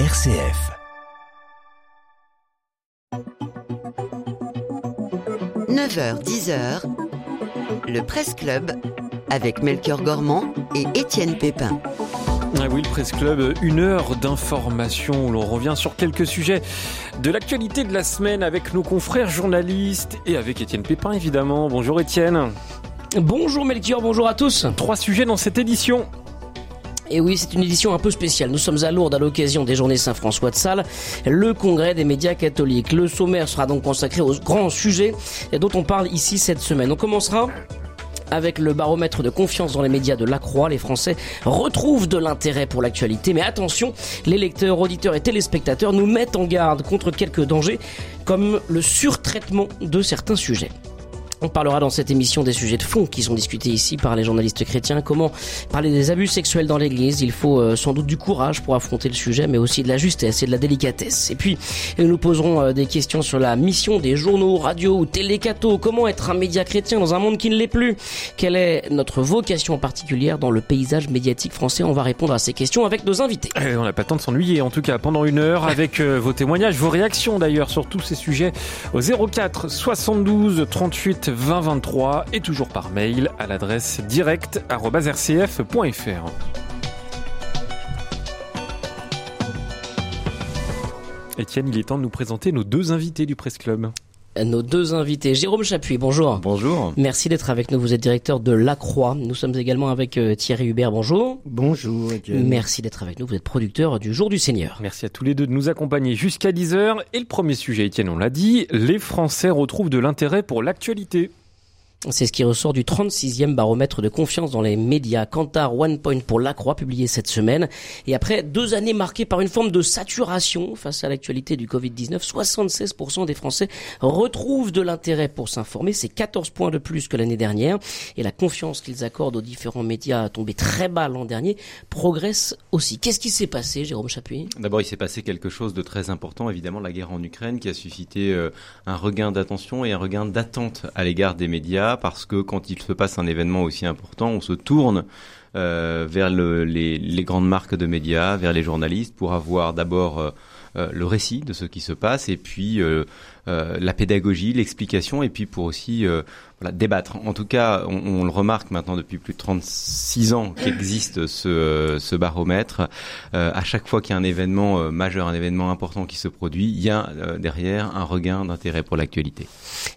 RCF. 9h, 10h, le Presse Club avec Melchior Gormand et Étienne Pépin. Ah oui, le Presse Club, une heure d'information où l'on revient sur quelques sujets de l'actualité de la semaine avec nos confrères journalistes et avec Étienne Pépin évidemment. Bonjour Étienne. Bonjour Melchior, bonjour à tous. Trois sujets dans cette édition. Et oui, c'est une édition un peu spéciale. Nous sommes à Lourdes à l'occasion des journées Saint-François de Sales, le congrès des médias catholiques. Le sommaire sera donc consacré aux grands sujets dont on parle ici cette semaine. On commencera avec le baromètre de confiance dans les médias de la Croix, les Français retrouvent de l'intérêt pour l'actualité. Mais attention, les lecteurs, auditeurs et téléspectateurs nous mettent en garde contre quelques dangers, comme le surtraitement de certains sujets. On parlera dans cette émission des sujets de fond qui sont discutés ici par les journalistes chrétiens. Comment parler des abus sexuels dans l'église? Il faut euh, sans doute du courage pour affronter le sujet, mais aussi de la justesse et de la délicatesse. Et puis, nous poserons euh, des questions sur la mission des journaux, radio ou télécato. Comment être un média chrétien dans un monde qui ne l'est plus? Quelle est notre vocation particulière dans le paysage médiatique français? On va répondre à ces questions avec nos invités. Eh, on n'a pas le temps de s'ennuyer, en tout cas pendant une heure, avec euh, vos témoignages, vos réactions d'ailleurs sur tous ces sujets au 04 72 38 2023 et toujours par mail à l'adresse direct.rcf.fr. Étienne, il est temps de nous présenter nos deux invités du Presse Club. Nos deux invités, Jérôme Chapuis, bonjour. Bonjour. Merci d'être avec nous. Vous êtes directeur de La Croix. Nous sommes également avec euh, Thierry Hubert. Bonjour. Bonjour. Étienne. Merci d'être avec nous. Vous êtes producteur du Jour du Seigneur. Merci à tous les deux de nous accompagner jusqu'à 10h. Et le premier sujet, Étienne, on l'a dit, les Français retrouvent de l'intérêt pour l'actualité. C'est ce qui ressort du 36e baromètre de confiance dans les médias. Kantar One Point pour La Croix, publié cette semaine. Et après deux années marquées par une forme de saturation face à l'actualité du Covid-19, 76% des Français retrouvent de l'intérêt pour s'informer. C'est 14 points de plus que l'année dernière. Et la confiance qu'ils accordent aux différents médias, tombée très bas l'an dernier, progresse aussi. Qu'est-ce qui s'est passé, Jérôme Chapuis? D'abord, il s'est passé quelque chose de très important, évidemment, la guerre en Ukraine, qui a suscité euh, un regain d'attention et un regain d'attente à l'égard des médias parce que quand il se passe un événement aussi important, on se tourne euh, vers le, les, grandes marques de médias, vers les journalistes, pour avoir d'abord euh, euh, le récit de ce qui se passe et puis la pédagogie, l'explication et puis pour aussi voilà, débattre. En tout cas, on, on, le remarque maintenant depuis plus de 36 ans qu'existe ce, ce baromètre. à chaque fois qu'il y a un événement majeur, un événement important qui se produit, il y a derrière un regain d'intérêt pour l'actualité.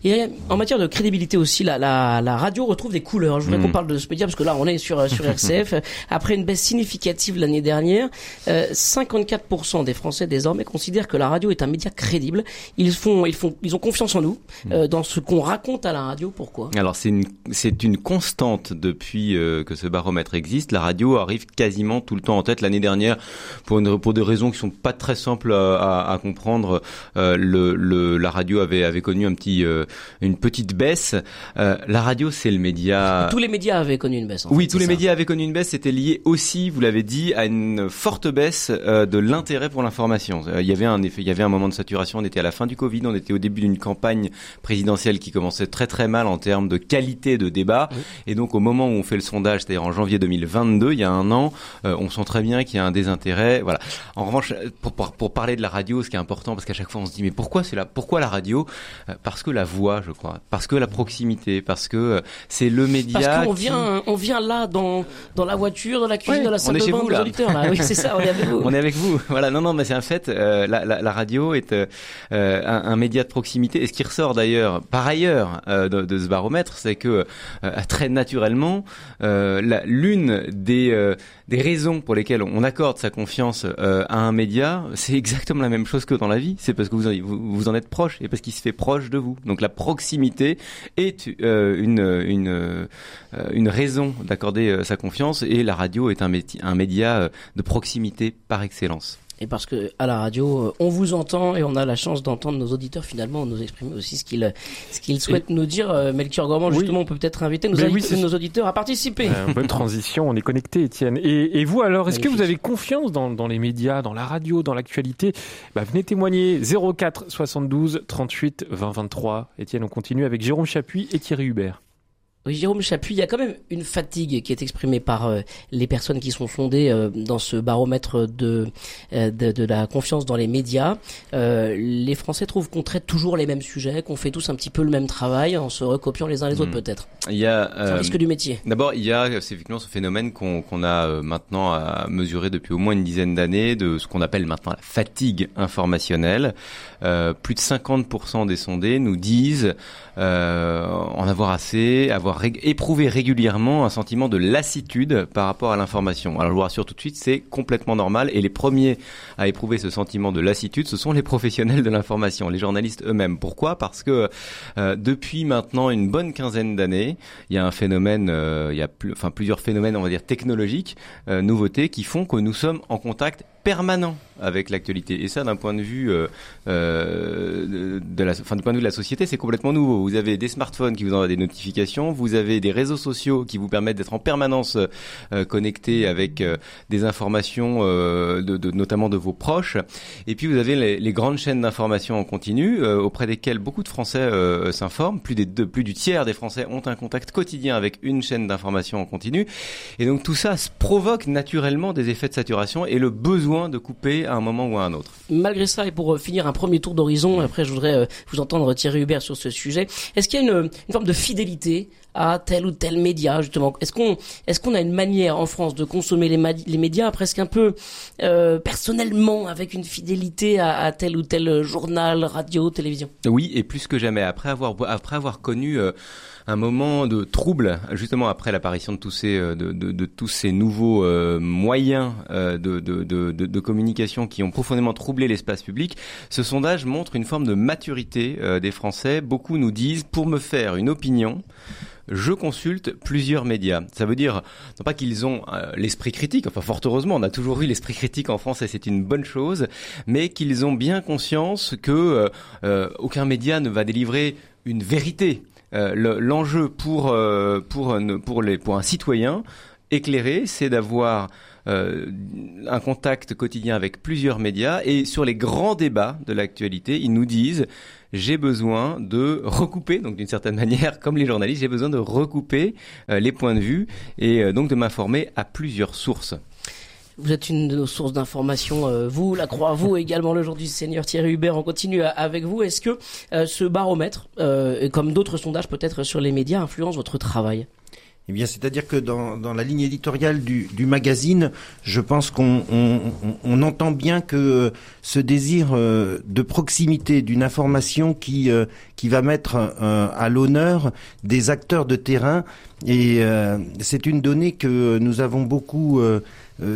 Et en matière de crédibilité aussi, la, la, la radio retrouve des couleurs. Je voudrais mmh. qu'on parle de ce média parce que là, on est sur, sur RCF. Après une baisse significative l'année dernière, euh, 54% des Français désormais considèrent que la radio est un média crédible. Ils font, ils font, ils ont confiance en nous, euh, dans ce qu'on raconte à la radio. Pourquoi Alors c'est une, c'est une constante depuis euh, que ce baromètre existe. La radio arrive quasiment tout le temps en tête. L'année dernière, pour, une, pour des raisons qui sont pas très simples à, à, à comprendre, euh, le, le, la radio avait, avait connu un petit euh, une petite baisse. Euh, la radio, c'est le média. Tous les médias avaient connu une baisse. En oui, fait, tous les ça. médias avaient connu une baisse. C'était lié aussi, vous l'avez dit, à une forte baisse euh, de l'intérêt pour l'information. Euh, il y avait un effet, il y avait un moment de saturation. On était à la fin du Covid, on était au début d'une campagne présidentielle qui commençait très très mal en termes de qualité de débat. Oui. Et donc, au moment où on fait le sondage, c'est-à-dire en janvier 2022, il y a un an, on sent très bien qu'il y a un désintérêt. Voilà. En revanche, pour, pour, pour, parler de la radio, ce qui est important, parce qu'à chaque fois on se dit mais pourquoi c'est la, pourquoi la radio? Parce que la voix, je crois, parce que la proximité, parce que c'est le média. Parce qu'on qui... vient, on vient là dans dans la voiture, dans la cuisine, ouais, dans la salle de bain des auditeurs. Là. Oui, c'est ça, on est avec vous. on est avec vous. Voilà, non, non, mais c'est un fait. Euh, la, la, la, radio est euh, un, un, média de proximité. Et ce qui ressort d'ailleurs, par ailleurs, euh, de, de, ce baromètre, c'est que très naturellement, l'une des des raisons pour lesquelles on accorde sa confiance à un média, c'est exactement la même chose que dans la vie. C'est parce que vous, vous, vous en êtes proche et parce qu'il se fait proche de vous. Donc la proximité est euh, une, euh, raison d'accorder euh, sa confiance et la radio est un média de proximité par excellence. Et parce que à la radio, on vous entend et on a la chance d'entendre nos auditeurs finalement nous exprimer aussi ce qu'ils ce qu'ils souhaitent et nous dire. Melchior Gormand, justement, oui. on peut peut-être inviter nos, oui, nos auditeurs à participer. Euh, bonne transition, on est connecté, Étienne. Et, et, vous alors, est-ce que vous avez confiance dans, dans, les médias, dans la radio, dans l'actualité? Bah, Venez témoigner 04 72 38 20 23. Étienne, on continue avec Jérôme Chapuis et Thierry Hubert. Oui, Jérôme Chapuis, il y a quand même une fatigue qui est exprimée par euh, les personnes qui sont sondées euh, dans ce baromètre de, euh, de, de la confiance dans les médias. les Français trouvent qu'on traite toujours les mêmes sujets, qu'on fait tous un petit peu le même travail en se recopiant les uns les autres hmm. peut-être. Il y a un risque du métier. D'abord, il y a effectivement ce phénomène qu'on a maintenant à mesurer depuis au moins une dizaine d'années de ce qu'on appelle maintenant la fatigue informationnelle. plus de 50% des sondés nous disent en avoir assez, avoir éprouver régulièrement un sentiment de lassitude par rapport à l'information. Alors je vous rassure tout de suite, c'est complètement normal et les premiers à éprouver ce sentiment de lassitude, ce sont les professionnels de l'information, les journalistes eux-mêmes. Pourquoi? Parce que euh, depuis maintenant une bonne quinzaine d'années, il y a un phénomène, euh, il y a enfin plusieurs phénomènes, on va dire technologiques, euh, nouveautés qui font que nous sommes en contact permanent avec l'actualité. Et ça, d'un point de vue euh, euh, de la, enfin, du point de vue de la société, c'est complètement nouveau. Vous avez des smartphones qui vous envoient des notifications, vous avez des réseaux sociaux qui vous permettent d'être en permanence euh, connectés avec euh, des informations, notamment de vos proches. Et puis vous avez les, grandes chaînes d'information en continu auprès desquelles beaucoup de Français s'informent. Plus, des, de, plus du tiers des Français ont un contact quotidien avec une chaîne d'information en continu. Et donc tout ça provoque naturellement des effets de saturation et le besoin de couper à un moment ou à un autre. Malgré ça, et pour euh, finir un premier tour d'horizon, après je voudrais euh, vous entendre Thierry Hubert sur ce sujet, est-ce qu'il y a une, une forme de fidélité à tel ou tel média justement? Est-ce qu'on est-ce qu'on a une manière en France de consommer les, les médias presque un peu euh, personnellement avec une fidélité à, à, tel ou tel journal, radio, télévision? Oui, et plus que jamais. Après avoir après avoir connu euh, un moment de trouble, justement après l'apparition de tous ces euh, de, de, de, tous ces nouveaux euh, moyens euh, de, de, communication qui ont profondément troublé l'espace public. Ce sondage montre une forme de maturité des Français. Beaucoup nous disent, pour me faire une opinion, je consulte plusieurs médias. Ça veut dire non pas qu'ils ont l'esprit critique, enfin fort heureusement, on a toujours eu l'esprit critique en France et c'est une bonne chose, mais qu'ils ont bien conscience que aucun média ne va délivrer une vérité. Euh, l'enjeu pour euh, pour les pour un citoyen éclairé, c'est d'avoir euh, un contact quotidien avec plusieurs médias et sur les grands débats de l'actualité, ils nous disent j'ai besoin de recouper, donc d'une certaine manière, comme les journalistes, j'ai besoin de recouper les points de vue et donc de m'informer à plusieurs sources. Vous êtes une de nos sources d'information, euh, vous, la Croix, vous également le jour du Seigneur Thierry Hubert. On continue avec vous. Est-ce que euh, ce baromètre, euh, comme d'autres sondages peut-être sur les médias, influence votre travail? Eh bien, c'est-à-dire que dans, dans, la ligne éditoriale du, du magazine, je pense qu'on on, on, entend bien que ce désir de proximité, d'une information qui qui va mettre à l'honneur des acteurs de terrain, et c'est une donnée que nous avons beaucoup euh,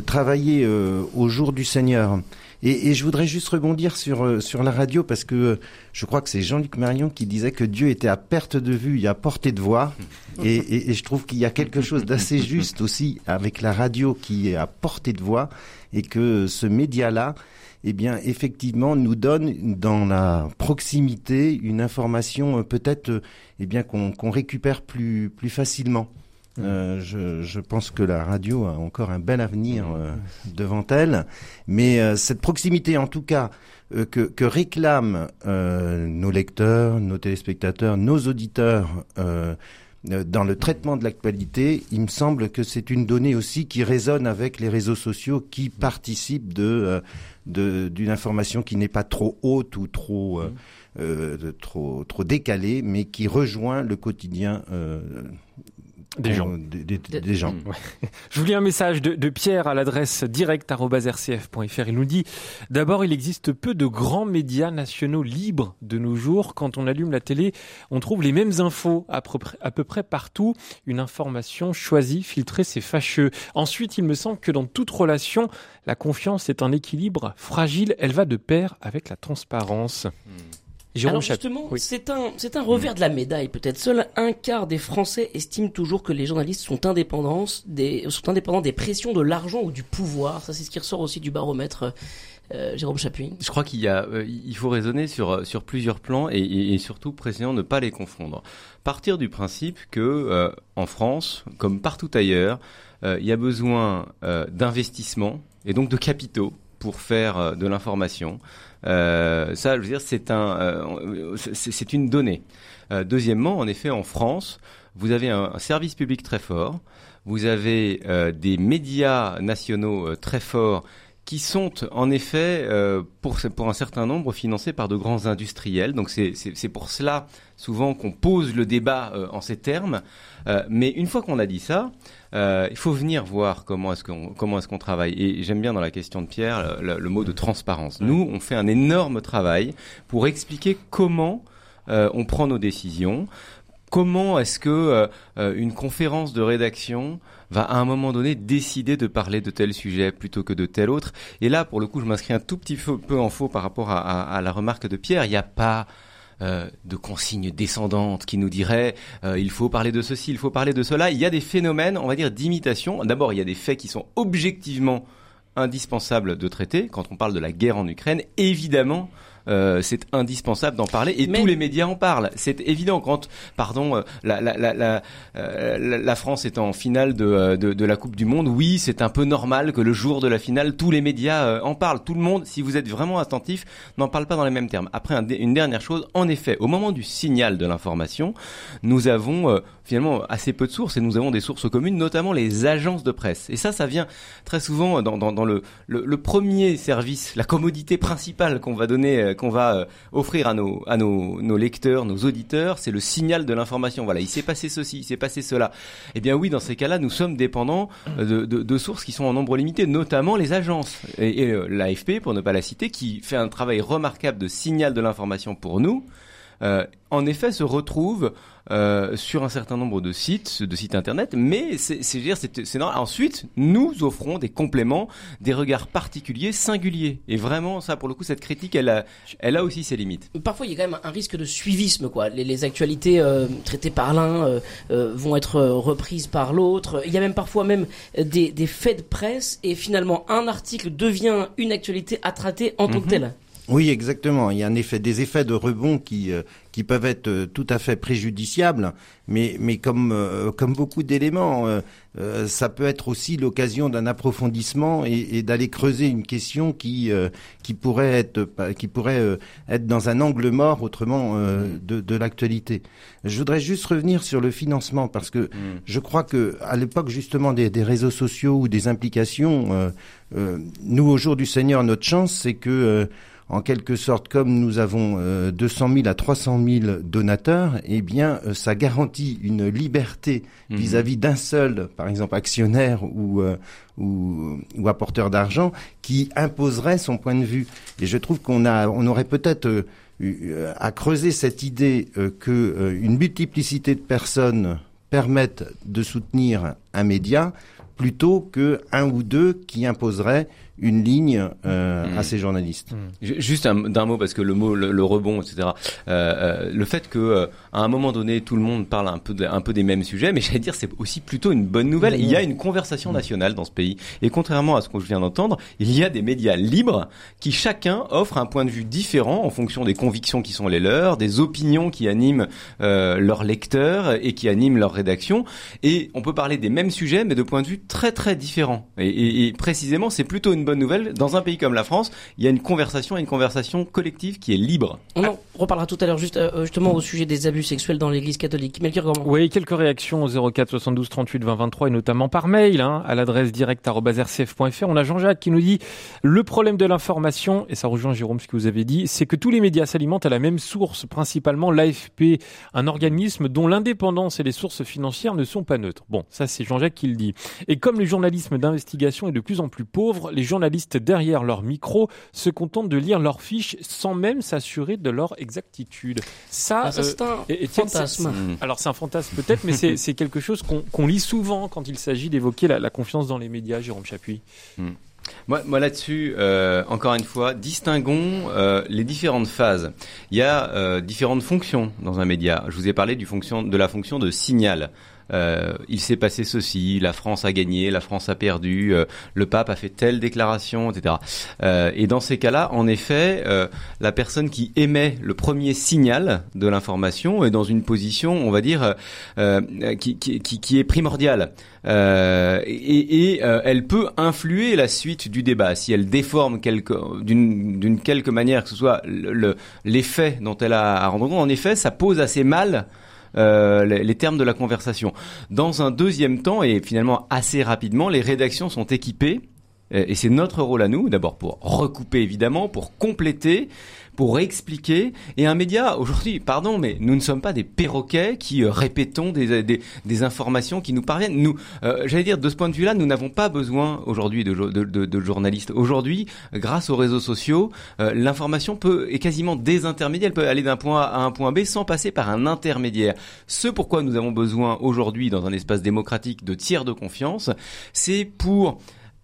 travailler euh, au jour du Seigneur. Et, et, je voudrais juste rebondir sur euh, sur la radio parce que je crois que c'est Jean-Luc Marion qui disait que Dieu était à perte de vue et à portée de voix. Et, et, et je trouve qu'il y a quelque chose d'assez juste aussi avec la radio qui est à portée de voix et que ce média-là, eh bien, effectivement, nous donne dans la proximité une information peut-être, eh bien, qu'on récupère plus plus facilement. Euh, je, je, pense que la radio a encore un bel avenir euh, devant elle, mais euh, cette proximité, en tout cas, euh, que, que, réclament nos lecteurs, nos téléspectateurs, nos auditeurs dans le traitement de l'actualité, il me semble que c'est une donnée aussi qui résonne avec les réseaux sociaux, qui participent de d'une information qui n'est pas trop haute ou trop mmh. trop trop décalée, mais qui rejoint le quotidien des gens. Des, gens. Je vous lis un message de, Pierre à l'adresse direct.rcf.fr. Il nous dit D'abord, il existe peu de grands médias nationaux libres de nos jours. Quand on allume la télé, on trouve les mêmes infos à peu près, à peu près partout. Une information choisie, filtrée, c'est fâcheux. Ensuite, il me semble que dans toute relation, la confiance est un équilibre fragile. Elle va de pair avec la transparence. Hmm. Alors justement, c'est un c'est un revers de la médaille peut-être. Seul un quart des Français estiment toujours que les journalistes sont indépendants des sont indépendants des pressions de l'argent ou du pouvoir. Ça c'est ce qui ressort aussi du baromètre. Euh, Jérôme Chapuis. Je crois qu'il y a, euh, il faut raisonner sur sur plusieurs plans et, et, surtout précisément ne pas les confondre. Partir du principe que euh, en France, comme partout ailleurs, euh, il y a besoin d'investissements et donc de capitaux pour faire de l'information. Euh, ça, je veux dire, c'est un, euh, c'est une donnée. Euh, deuxièmement, en effet, en France, vous avez un, service public très fort, vous avez des médias nationaux très forts qui sont en effet pour, pour un certain nombre financés par de grands industriels. Donc c'est pour cela souvent qu'on pose le débat en ces termes. Mais une fois qu'on a dit ça, euh, il faut venir voir comment est-ce qu'on comment est-ce qu'on travaille. Et j'aime bien dans la question de Pierre le, mot de transparence. Nous, on fait un énorme travail pour expliquer comment euh, on prend nos décisions. Comment est-ce que euh, une conférence de rédaction va à un moment donné décider de parler de tel sujet plutôt que de tel autre Et là, pour le coup, je m'inscris un tout petit peu en faux par rapport à, à la remarque de Pierre. Il n'y a pas euh, de consignes descendantes qui nous diraient euh, il faut parler de ceci, il faut parler de cela. Il y a des phénomènes, on va dire, d'imitation. D'abord, il y a des faits qui sont objectivement indispensables de traiter. Quand on parle de la guerre en Ukraine, évidemment, euh, c'est indispensable d'en parler et tous les médias en parlent. C'est évident quand, pardon, euh, la, la, la, euh, la, France est en finale de, de, de, la Coupe du Monde. Oui, c'est un peu normal que le jour de la finale, tous les médias en parlent. Tout le monde, si vous êtes vraiment attentif, n'en parle pas dans les mêmes termes. Après, une dernière chose, en effet, au moment du signal de l'information, nous avons finalement assez peu de sources et nous avons des sources communes, notamment les agences de presse. Et ça, ça vient très souvent dans, le, premier service, la commodité principale qu'on va donner qu'on va euh, offrir à nos à nos, nos lecteurs, nos auditeurs, c'est le signal de l'information. Voilà, il s'est passé ceci, il s'est passé cela. Eh bien oui, dans ces cas-là, nous sommes dépendants euh, de, sources qui sont en nombre limité, notamment les agences et, euh, l'AFP, pour ne pas la citer, qui fait un travail remarquable de signal de l'information pour nous. Euh, en effet, se retrouve euh, sur un certain nombre de sites, de sites internet, mais c'est dire c'est normal. Ensuite, nous offrons des compléments, des regards particuliers, singuliers. Et vraiment, ça, pour le coup, cette critique, elle a, elle a aussi ses limites. Parfois, il y a quand même un risque de suivisme, quoi. Les, les actualités euh, traitées par l'un euh, euh, vont être reprises par l'autre. Il y a même parfois même des, des, faits de presse, et finalement, un article devient une actualité à traiter en tant que mhm. telle. Oui, exactement. Il y a un effet, des effets de rebond qui euh, qui peuvent être euh, tout à fait préjudiciables, mais mais comme euh, comme beaucoup d'éléments, ça peut être aussi l'occasion d'un approfondissement et, et d'aller creuser une question qui qui pourrait être qui pourrait être dans un angle mort autrement de, de l'actualité. Je voudrais juste revenir sur le financement parce que mm. je crois que à l'époque justement des, des, réseaux sociaux ou des implications, nous au jour du Seigneur, notre chance, c'est que en quelque sorte, comme nous avons 200 euh, 000 à 300 000 donateurs, eh bien, euh, ça garantit une liberté mhm. vis-à-vis d'un seul, par exemple, actionnaire ou, euh, ou, ou, apporteur d'argent, qui imposerait son point de vue. Et je trouve qu'on a, on aurait peut-être à creuser cette idée que une multiplicité de personnes permettent de soutenir un média plutôt que un ou deux qui imposeraient une ligne euh, à mmh. ces journalistes. Mmh. Juste d'un mot parce que le mot le, rebond, etc. Euh, euh, le fait que euh, à un moment donné tout le monde parle un peu de, un peu des mêmes sujets, mais j'allais dire c'est aussi plutôt une bonne nouvelle. Il y a une conversation mmh. nationale dans ce pays et contrairement à ce que je viens d'entendre, il y a des médias libres qui chacun offre un point de vue différent en fonction des convictions qui sont les leurs, des opinions qui animent euh, leurs lecteurs et qui animent leur rédaction. Et on peut parler des mêmes sujets mais de points de vue très très différents. Et, et, et précisément c'est plutôt une bonne nouvelle. Dans un pays comme la France, il y a une conversation, une conversation collective qui est libre. On en reparlera tout à l'heure juste, euh, justement au sujet des abus sexuels dans l'Église catholique. Melchior Gormand. Oui, quelques réactions au 04 72 38 20 23 et notamment par mail hein, à l'adresse direct@rcf.fr. On a Jean-Jacques qui nous dit le problème de l'information et ça rejoint Jérôme ce que vous avez dit, c'est que tous les médias s'alimentent à la même source, principalement l'AFP, un organisme dont l'indépendance et les sources financières ne sont pas neutres. Bon, ça c'est Jean-Jacques qui le dit. Et comme le journalisme d'investigation est de plus en plus pauvre, les journalistes derrière leur micro se contentent de lire leurs fiches sans même s'assurer de leur exactitude. Ça, ah, c'est un fantasme. Hmm. Alors c'est un fantasme peut-être, mais c'est quelque chose qu'on lit souvent quand il s'agit d'évoquer la, confiance dans les médias, Jérôme Chapuis. Hmm. Moi, moi là-dessus, euh, encore une fois, distinguons euh, les différentes phases. Il y a euh, différentes fonctions dans un média. Je vous ai parlé du fonction, de la fonction de signal. Euh, il s'est passé ceci, la France a gagné, la France a perdu, euh, le pape a fait telle déclaration, etc. Euh, et dans ces cas-là, en effet, la personne qui émet le premier signal de l'information est dans une position, on va dire, qui, qui, qui, est primordiale. et, et elle peut influer la suite du débat si elle déforme d'une quelque manière, que ce soit l'effet dont elle a à rendre compte. En effet, ça pose assez mal euh, les, les termes de la conversation. Dans un deuxième temps, et finalement assez rapidement, les rédactions sont équipées et c'est notre rôle à nous, d'abord pour recouper évidemment, pour compléter, pour expliquer. Et un média, aujourd'hui, pardon, mais nous ne sommes pas des perroquets qui euh, répétons des, des, informations qui nous parviennent. Nous, euh, j'allais dire, de ce point de vue-là, nous n'avons pas besoin aujourd'hui de, journalistes. Aujourd'hui, grâce aux réseaux sociaux, euh, l'information peut est quasiment désintermédiaire. Elle peut aller d'un point A à un point B sans passer par un intermédiaire. Ce pourquoi nous avons besoin aujourd'hui, dans un espace démocratique, de tiers de confiance, c'est pour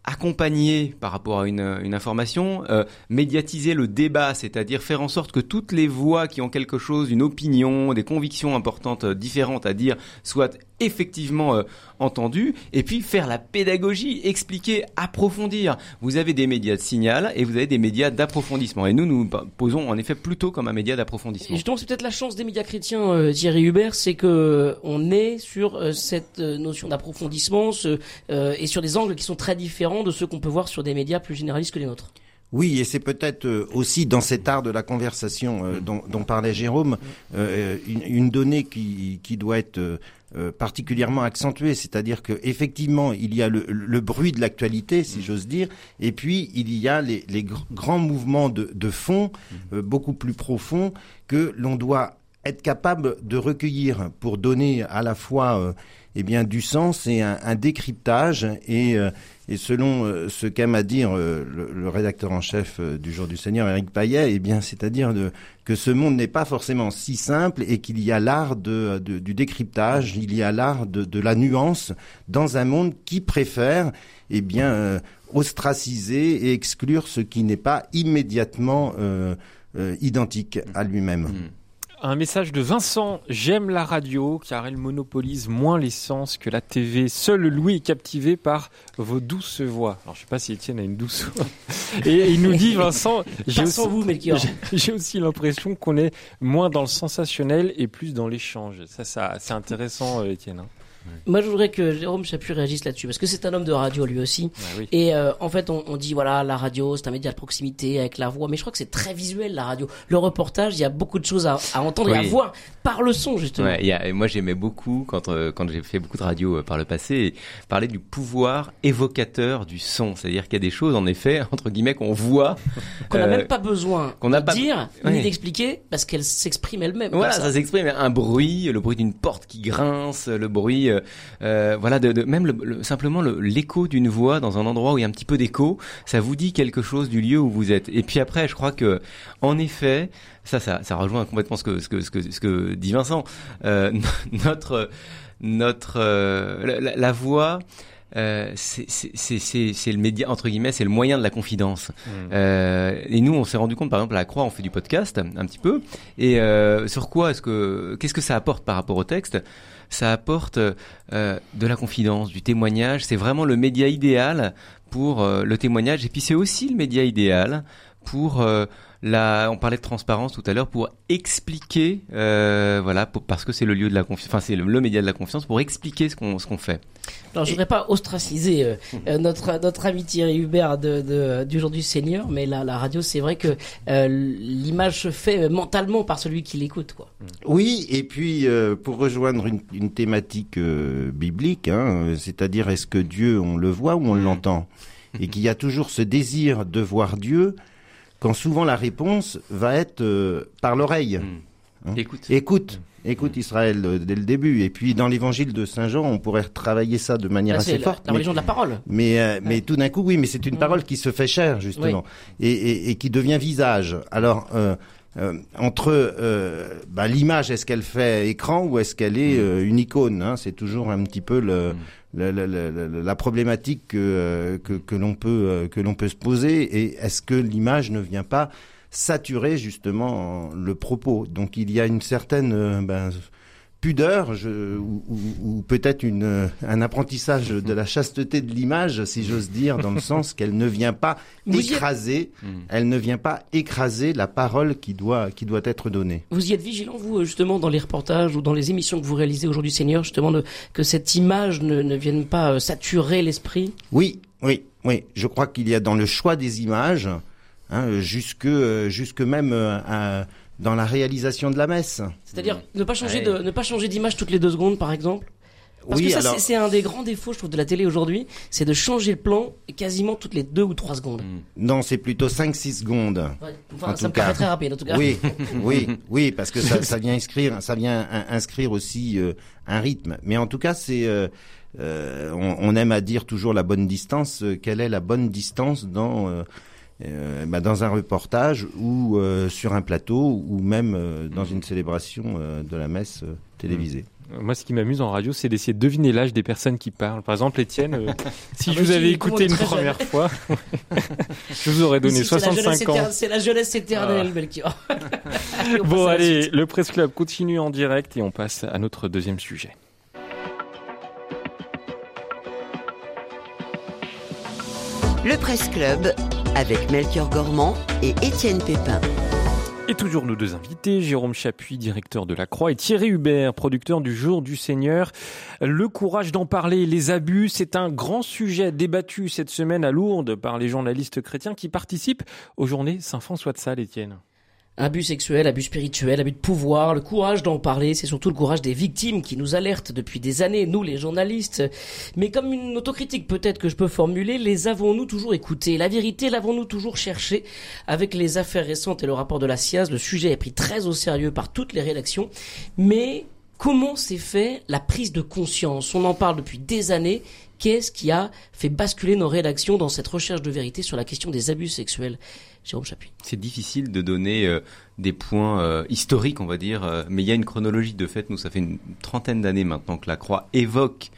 accompagner par rapport à une, une information, euh, médiatiser le débat, c'est-à-dire faire en sorte que toutes les voix qui ont quelque chose, une opinion, des convictions importantes, euh, différentes à dire, soient effectivement euh, entendues, et puis faire la pédagogie, expliquer, approfondir. Vous avez des médias de signal et vous avez des médias d'approfondissement. Et nous, nous posons en effet plutôt comme un média d'approfondissement. Justement, c'est peut-être la chance des médias chrétiens, euh, Thierry Hubert, c'est que on est sur euh, cette notion d'approfondissement et sur des angles qui sont très différents de ceux qu'on peut voir sur des médias plus généralistes que les nôtres. Oui, et c'est peut-être aussi dans cet art de la conversation dont, dont, parlait Jérôme, euh, une, une, donnée qui, qui doit être euh, particulièrement accentuée, c'est-à-dire que effectivement il y a le, le bruit de l'actualité, si j'ose dire, et puis il y a les, les grands mouvements de, de fond euh, beaucoup plus profonds que l'on doit être capable de recueillir pour donner à la fois euh, eh bien du sens et un, un décryptage et, euh, et selon euh, ce qu'aime à dire euh, le, le, rédacteur en chef du Jour du Seigneur, Éric Payet, eh bien c'est-à-dire que ce monde n'est pas forcément si simple et qu'il y a l'art de, de, du décryptage, il y a l'art de, de, la nuance dans un monde qui préfère eh bien ostraciser et exclure ce qui n'est pas immédiatement identique à lui-même. Mmh. Un message de Vincent. J'aime la radio car elle monopolise moins l'essence que la TV. Seul Louis est captivé par vos douces voix. Alors je sais pas si Étienne a une douce voix. Et il nous dit Vincent, j'ai aussi, vous, j'ai aussi l'impression qu'on est moins dans le sensationnel et plus dans l'échange. Ça, ça c'est intéressant, euh, Étienne. Hein. Moi, je voudrais que Jérôme Chapu réagisse là-dessus, parce que c'est un homme de radio lui aussi. Oui. Et euh, en fait, on, on, dit voilà, la radio, c'est un média de proximité avec la voix, mais je crois que c'est très visuel la radio. Le reportage, il y a beaucoup de choses à, à entendre oui. et à voir par le son justement. Ouais, y a, moi, j'aimais beaucoup quand euh, quand j'ai fait beaucoup de radio euh, par le passé, parler du pouvoir évocateur du son, c'est-à-dire qu'il y a des choses, en effet, entre guillemets, qu'on voit, qu'on n'a même pas besoin qu'on de pas... dire ni d'expliquer, parce qu'elle s'exprime elle-même. Voilà, ça, ça s'exprime. Un bruit, le bruit d'une porte qui grince, le bruit euh, voilà, de, de même le, le, simplement l'écho d'une voix dans un endroit où il y a un petit peu d'écho, ça vous dit quelque chose du lieu où vous êtes. Et puis après, je crois que, en effet, ça, ça, ça rejoint complètement ce que, ce que, ce que, ce que dit Vincent. Euh, notre, notre, euh, la, la, voix. Euh, c'est le média entre guillemets, c'est le moyen de la confidence. Mmh. Euh, et nous, on s'est rendu compte, par exemple, à la Croix, on fait du podcast un petit peu. Et euh, sur quoi est-ce que, qu'est-ce que ça apporte par rapport au texte? Ça apporte euh, de la confidence, du témoignage. C'est vraiment le média idéal pour euh, le témoignage. Et puis c'est aussi le média idéal pour euh, la, on parlait de transparence tout à l'heure pour expliquer, euh, voilà, pour, parce que c'est le lieu de la confiance, enfin c'est le, le, média de la confiance pour expliquer ce qu'on ce qu'on fait. Alors je voudrais pas ostraciser euh, euh, notre notre ami Thierry Hubert de, de, du jour du Seigneur, mais la, la radio c'est vrai que euh, l'image se fait mentalement par celui qui l'écoute, quoi. Oui, et puis pour rejoindre une, une thématique biblique, hein, c'est-à-dire est-ce que Dieu on le voit ou on l'entend, et qu'il y a toujours ce désir de voir Dieu quand souvent la réponse va être euh, par l'oreille. Mmh. Hein écoute. Écoute. Mmh. Écoute Israël euh, dès le début. Et puis dans l'évangile de Saint Jean, on pourrait travailler ça de manière Là, assez la, forte. La religion mais, de la parole. Mais, euh, mais tout d'un coup, oui, mais c'est une mmh. parole qui se fait chère, justement. Oui. Et, et, et, qui devient visage. Alors, entre bah, l'image, est-ce qu'elle fait écran ou est-ce qu'elle est une icône hein? C'est toujours un petit peu le. La, problématique que, que, que l'on peut que l'on peut se poser. Et est-ce que l'image ne vient pas saturer justement le propos Donc il y a une certaine ben, pudeur je, ou, ou, ou peut-être une un apprentissage de la chasteté de l'image, si j'ose dire, dans le sens qu'elle ne vient pas Vous écraser, êtes... elle ne vient pas écraser la parole qui doit qui doit être donnée. Vous y êtes vigilant vous justement dans les reportages ou dans les émissions que vous réalisez aujourd'hui, Seigneur, justement de, que cette image ne, ne vienne pas euh, saturer l'esprit? Oui, oui, oui. Je crois qu'il y a dans le choix des images, hein, jusque jusque même euh, un dans la réalisation de la messe. C'est-à-dire ne pas changer de ne pas changer d'image toutes les deux secondes, par exemple. Parce Oui, que ça, alors- c'est- c'est un des grands défauts, je trouve, de la télé aujourd'hui, c'est de changer le plan quasiment toutes les deux ou trois secondes. Non, c'est plutôt 5-6 secondes. Ouais. Enfin, En ça tout me paraît cas. très rapide, en tout cas. Oui, oui, oui, parce que ça, ça vient inscrire, ça vient in- inscrire aussi euh, un rythme. Mais en tout cas, c'est, euh, euh, on, on aime à dire toujours la bonne distance. Euh, Quelle est la bonne distance dans euh, bah, dans un reportage ou euh, sur un plateau ou même euh, dans une célébration euh, de la messe euh, télévisée. Euh, Moi, ce qui m'amuse en radio, c'est d'essayer de deviner l'âge des personnes qui parlent. Par exemple, Étienne, euh, si Ah je bah vous si, avais écouté une première fois, je vous aurais donné jeunesse 65 ans. C'est la jeunesse éternelle, Melchior. On passe Bon, allez, le Presse Club continue en direct et on passe à notre deuxième sujet. Le Presse Club avec Melchior Gormand et Étienne Pépin. Et toujours nos deux invités, Jérôme Chapuis, directeur de la Croix, et Thierry Hubert, producteur du Jour du Seigneur. Le courage d'en parler, les abus, c'est un grand sujet débattu cette semaine à Lourdes par les journalistes chrétiens qui participent aux journées Saint-François de Sales, Étienne. Abus sexuels, abus spirituels, abus de pouvoir, le courage d'en parler, c'est surtout le courage des victimes qui nous alertent depuis des années, nous les journalistes. Mais comme une autocritique peut-être que je peux formuler, les avons-nous toujours écoutés? La vérité, l'avons-nous toujours cherché Avec les affaires récentes et le rapport de la SIAZ, le sujet est pris très au sérieux par toutes les rédactions. Mais comment s'est fait la prise de conscience? On en parle depuis des années. Qu'est-ce qui a fait basculer nos rédactions dans cette recherche de vérité sur la question des abus sexuels? C'est difficile de donner euh, des points euh, historiques, on va dire, euh, mais il y a une chronologie de fait. Nous, ça fait une trentaine d'années maintenant que la Croix évoque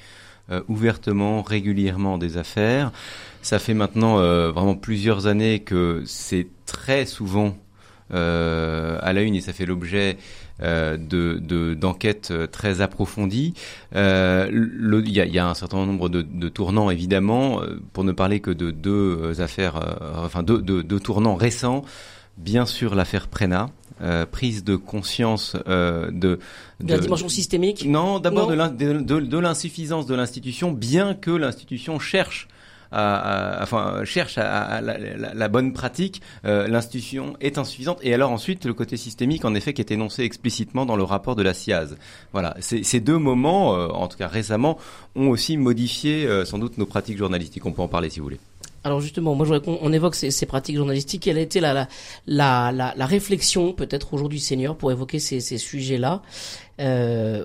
ouvertement, régulièrement des affaires. Ça fait maintenant vraiment plusieurs années que c'est très souvent à la une et ça fait l'objet de de- d'enquêtes euh, très approfondies. Euh, Il y, a, y a un certain nombre de, de tournants évidemment, euh, pour ne parler que de deux euh, affaires, euh, enfin deux, deux, deux tournants récents. Bien sûr, l'affaire Prena, euh, prise de conscience euh, de, De la dimension systémique? Non, d'abord de de, de- de l'insuffisance de l'institution, bien que l'institution cherche à, à- enfin cherche à, à la, la- la bonne pratique, euh, l'institution est insuffisante. Et alors ensuite le côté systémique, en effet, qui est énoncé explicitement dans le rapport de la SIAZ. Voilà, ces, deux moments, euh, en tout cas récemment, ont aussi modifié euh, sans doute nos pratiques journalistiques. On peut en parler si vous voulez. Alors justement, moi je voudrais qu'on on évoque ces, ces pratiques journalistiques. Quelle a été la, la, la, la, la réflexion peut-être aujourd'hui Seigneur pour évoquer ces, ces sujets-là? Euh,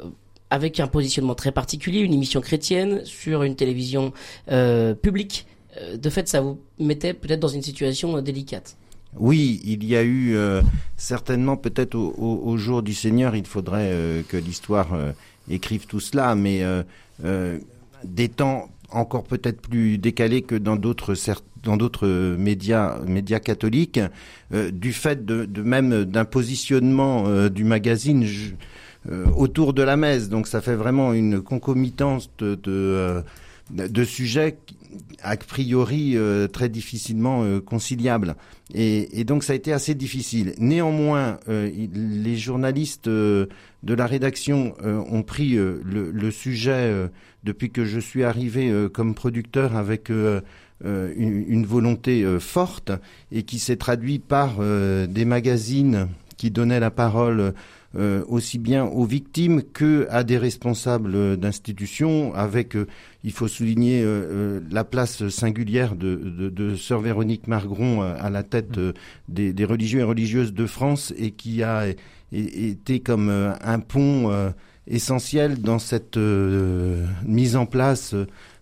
avec un positionnement très particulier, une émission chrétienne sur une télévision euh, publique. Euh, De fait, ça vous mettait peut-être dans une situation euh, délicate. Oui, il y a eu certainement peut-être au, jour du Seigneur, il faudrait que l'histoire écrive tout cela, mais des temps encore peut-être plus décalés que dans d'autres dans d'autres médias médias catholiques, du fait de, même d'un positionnement du magazine autour de la messe. Donc ça fait vraiment une concomitance de, de, euh, de sujets a priori euh, très difficilement euh, conciliables. Et, et donc ça a été assez difficile. Néanmoins, euh, les journalistes euh, de la rédaction euh, ont pris euh, le, le sujet euh, depuis que je suis arrivé euh, comme producteur avec euh, euh, une, une volonté euh, forte et qui s'est traduit par euh, des magazines qui donnaient la parole euh, aussi bien aux victimes que à des responsables euh, d'institutions avec euh, il faut souligner euh, euh, la place singulière de, de, de sœur Véronique Margron à la tête des, des religieux et religieuses de France et qui a été comme un pont essentiel dans cette mise en place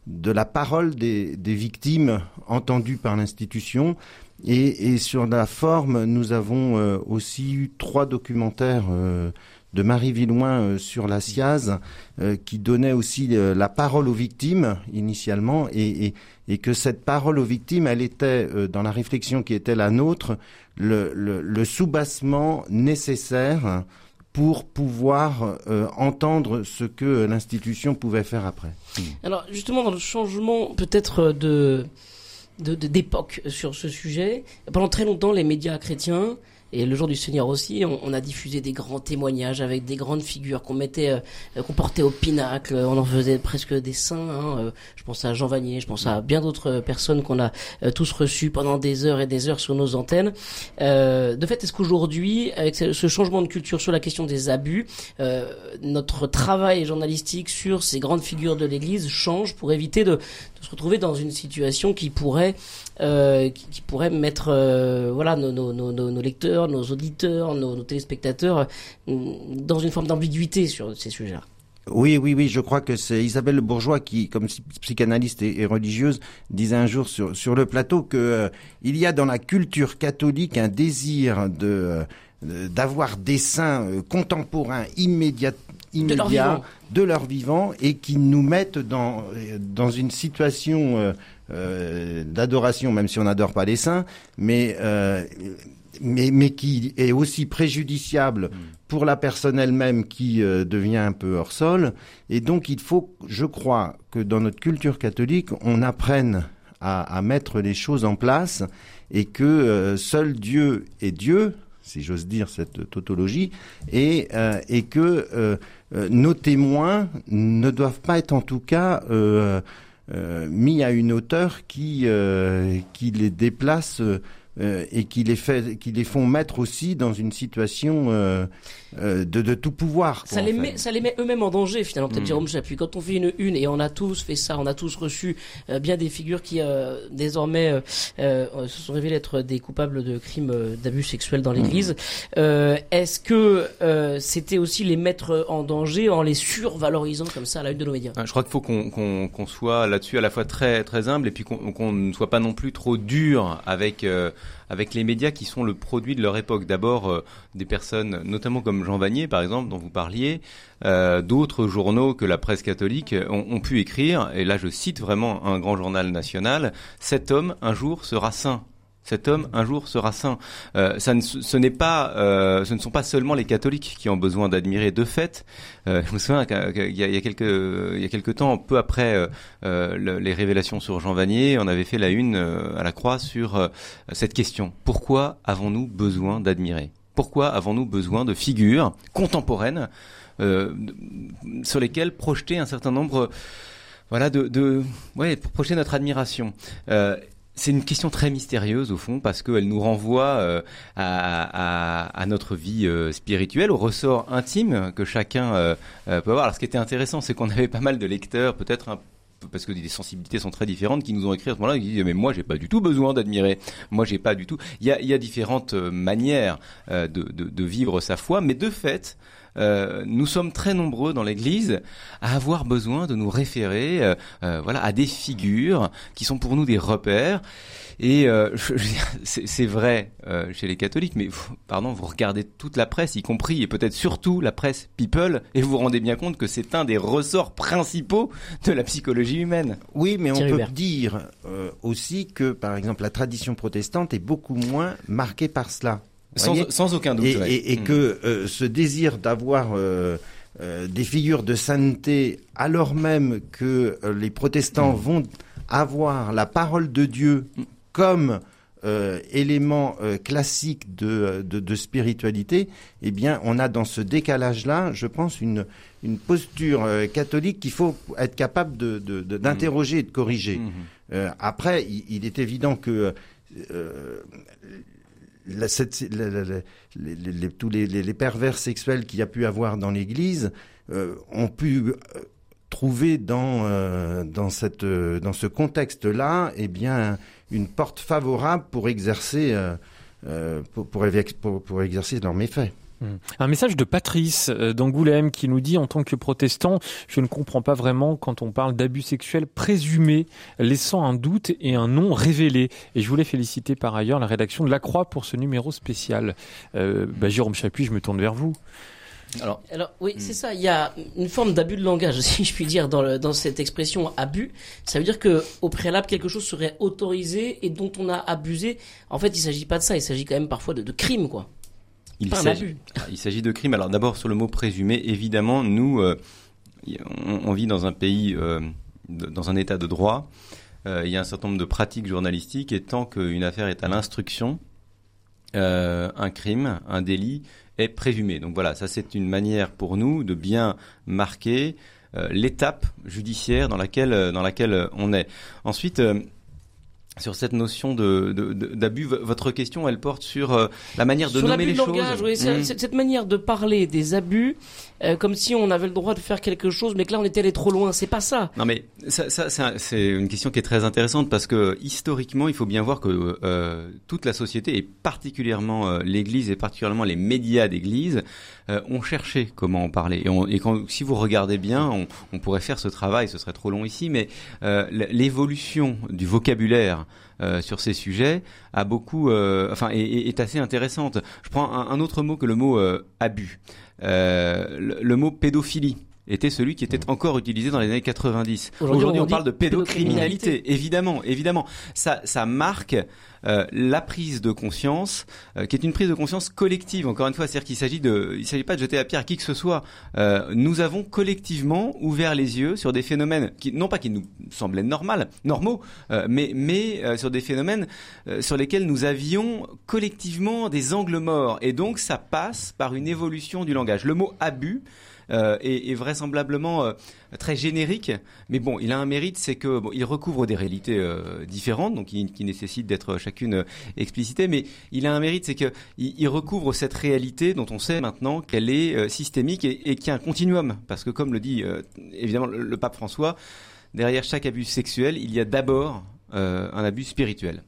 de la parole des, des victimes entendues par l'institution. Et, et sur la forme, nous avons euh, aussi eu trois documentaires euh, de Marie Villoin euh, sur la SIAZ euh, qui donnaient aussi euh, la parole aux victimes initialement et, et, et que cette parole aux victimes, elle était euh, dans la réflexion qui était la nôtre, le, le, le soubassement nécessaire pour pouvoir euh, entendre ce que l'institution pouvait faire après. Alors justement dans le changement peut-être de de- de- d'époque sur ce sujet, pendant très longtemps les médias chrétiens et le jour du Seigneur aussi, on, a diffusé des grands témoignages avec des grandes figures qu'on mettait, qu'on portait au pinacle. On en faisait presque des saints. Hein. Je pense à Jean Vanier, je pense à bien d'autres personnes qu'on a tous reçues pendant des heures et des heures sur nos antennes. de fait, est-ce qu'aujourd'hui, avec ce changement de culture sur la question des abus, notre travail journalistique sur ces grandes figures de l'Église change pour éviter de, se retrouver dans une situation qui pourrait euh, qui, pourrait mettre euh, voilà nos, nos, nos, nos, lecteurs, nos auditeurs, nos, téléspectateurs euh, dans une forme d'ambiguïté sur ces sujets-là. Oui, oui, oui, je crois que c'est Isabelle Bourgeois qui, comme psychanalyste et, religieuse, disait un jour sur, sur le plateau que il y a dans la culture catholique un désir de d'avoir des saints contemporains immédiats immédiat de leur, vivant et qui nous mettent dans, dans une situation euh, euh, d'adoration, même si on n'adore pas les saints, mais, euh, mais, mais qui est aussi préjudiciable mm. pour la personne elle-même qui devient un peu hors sol. Et donc il faut, je crois, que dans notre culture catholique, on apprenne à, à mettre les choses en place et que seul Dieu est Dieu, si j'ose dire cette tautologie, et, et que euh, nos témoins ne doivent pas être en tout cas euh, euh, mis à une hauteur qui, qui les déplace euh, et qui les fait, qui les font mettre aussi dans une situation euh, euh de, de, tout pouvoir. ça, les met, ça les met eux-mêmes en danger finalement. Peut-être mm. Jérôme Chapuis. Quand on fait une une et on a tous fait ça, on a tous reçu euh, bien des figures qui désormais se sont révélées être des coupables de crimes d'abus sexuels dans l'Église. Mm. Est-ce que c'était aussi les mettre en danger en les survalorisant comme ça à la une de nos médias? Je crois qu'il faut qu'on soit là-dessus à la fois très très humble et puis qu'on ne soit pas non plus trop dur avec avec les médias qui sont le produit de leur époque. D'abord, euh, des personnes, notamment comme Jean Vanier, par exemple, dont vous parliez, euh, d'autres journaux que la presse catholique ont, ont, pu écrire, et là je cite vraiment un grand journal national, cet homme un jour sera saint. Cet homme un jour sera saint. Euh, ça ne, ce n'est pas, euh, ce ne sont pas seulement les catholiques qui ont besoin d'admirer. De fait, euh, je me souviens qu'il y, a, quelques, il y a quelques temps, peu après euh, les révélations sur Jean Vanier, on avait fait la une à la Croix sur cette question pourquoi avons-nous besoin d'admirer? Pourquoi avons-nous besoin de figures contemporaines sur lesquelles projeter un certain nombre voilà de, de ouais pour projeter notre admiration? Euh, c'est une question très mystérieuse au fond parce qu'elle nous renvoie euh, à, notre vie euh, spirituelle, au ressort intime que chacun euh, peut avoir. Alors ce qui était intéressant, c'est qu'on avait pas mal de lecteurs, peut-être parce que des sensibilités sont très différentes, qui nous ont écrit à ce moment-là, qui disent mais moi j'ai pas du tout besoin d'admirer, moi j'ai pas du tout. Il y a, différentes manières de, vivre sa foi, mais de fait, euh, nous sommes très nombreux dans l'Église à avoir besoin de nous référer, euh, euh, voilà, à des figures qui sont pour nous des repères. Et c'est vrai chez les catholiques, mais pardon, vous regardez toute la presse, y compris et peut-être surtout la presse people, et vous vous rendez bien compte que c'est un des ressorts principaux de la psychologie humaine. Oui, mais on peut dire aussi que, par exemple, la tradition protestante est beaucoup moins marquée par cela. Sans, aucun doute. Et, et, mm. que euh, ce désir d'avoir euh, euh, des figures de sainteté, alors même que les protestants mm. vont avoir la parole de Dieu mm. comme élément classique de, de, de, spiritualité, eh bien, on a dans ce décalage-là, je pense, une, une posture catholique qu'il faut être capable d'interroger de, et de corriger. Mm-hmm. après, il, il, est évident que la, tous les, pervers sexuels qu'il y a pu avoir dans l'Église euh, ont pu euh, trouver dans euh, dans ce contexte-là, eh bien, une porte favorable pour exercer pour, pour, pour exercer leurs méfaits. Un message de Patrice euh, d'Angoulême qui nous dit en tant que protestant, je ne comprends pas vraiment quand on parle d'abus sexuels présumés, laissant un doute et un nom révélé. Et je voulais féliciter par ailleurs la rédaction de La Croix pour ce numéro spécial. Euh, bah, Jérôme Chapuis, je me tourne vers vous. Alors, Alors oui, hmm. c'est ça. Il y a une forme d'abus de langage, si je puis dire, dans, dans cette expression abus. Ça veut dire que au préalable, quelque chose serait autorisé et dont on a abusé. En fait, il s'agit pas de ça. Il s'agit quand même parfois de, de crime, quoi. Il s'agit, il s'agit de crimes. Alors d'abord sur le mot présumé, évidemment, nous, euh, on, vit dans un pays, euh, dans un état de droit. Euh, il y a un certain nombre de pratiques journalistiques et tant qu'une affaire est à l'instruction, un crime, un délit est présumé. Donc voilà, ça c'est une manière pour nous de bien marquer l'étape judiciaire dans laquelle dans laquelle on est. Ensuite sur cette notion de, d'abus. Votre question, elle porte sur euh, la manière de nommer les choses. Langage, oui, mmh. cette manière de parler des abus, euh, comme si on avait le droit de faire quelque chose, mais que là on était allé trop loin. C'est pas ça. Non, mais ça, ça c'est une question qui est très intéressante parce que historiquement, il faut bien voir que euh, toute la société, et particulièrement l'Église et particulièrement les médias d'Église, ont cherché comment en parler. Et, si vous regardez bien, on, pourrait faire ce travail, ce serait trop long ici, mais l'évolution du vocabulaire euh, sur ces sujets a beaucoup, euh, enfin, est, assez intéressante. Je prends un, autre mot que le mot euh, abus, le, mot pédophilie était celui qui était encore utilisé dans les années 90. Aujourd'hui, on, parle de pédocriminalité. Évidemment, évidemment. Ça, ça marque euh, la prise de conscience, euh, qui est une prise de conscience collective. Encore une fois, c'est-à-dire qu'il s'agit de, il s'agit pas de jeter la pierre à qui que ce soit. Euh, nous avons collectivement ouvert les yeux sur des phénomènes qui, non pas qui nous semblaient normal, normaux, mais mais sur des phénomènes sur lesquels nous avions collectivement des angles morts. Et donc, ça passe par une évolution du langage. Le mot abus euh, est, vraisemblablement euh, très générique, mais bon, il a un mérite, c'est que bon, il recouvre des réalités euh, différentes, donc qui, nécessitent d'être chacune explicitée, mais il a un mérite, c'est que il, recouvre cette réalité dont on sait maintenant qu'elle est systémique et, qu'il y a un continuum, parce que comme le dit évidemment le pape François, derrière chaque abus sexuel, il y a d'abord euh, un abus spirituel.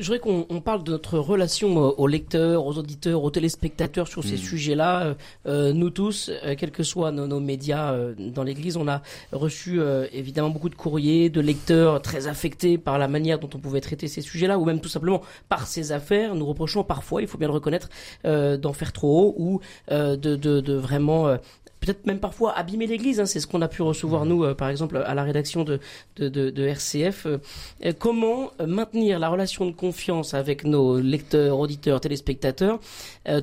Je voudrais qu'on parle de notre relation aux lecteurs, aux auditeurs, aux téléspectateurs sur ces hmm. sujets-là. Euh, euh, nous tous, quels que soient nos, médias dans l'Église, on a reçu évidemment beaucoup de courriers de lecteurs très affectés par la manière dont on pouvait traiter ces sujets-là, ou même tout simplement par ces affaires. Nous reprochons parfois, il faut bien le reconnaître, d'en faire trop haut ou de, de, de, vraiment peut-être même parfois abîmer l'Église. Hein, c'est ce qu'on a pu recevoir nous, euh, par exemple, à la rédaction de, de, de, de RCF. Euh, euh, comment maintenir la relation de confiance avec nos lecteurs, auditeurs, téléspectateurs,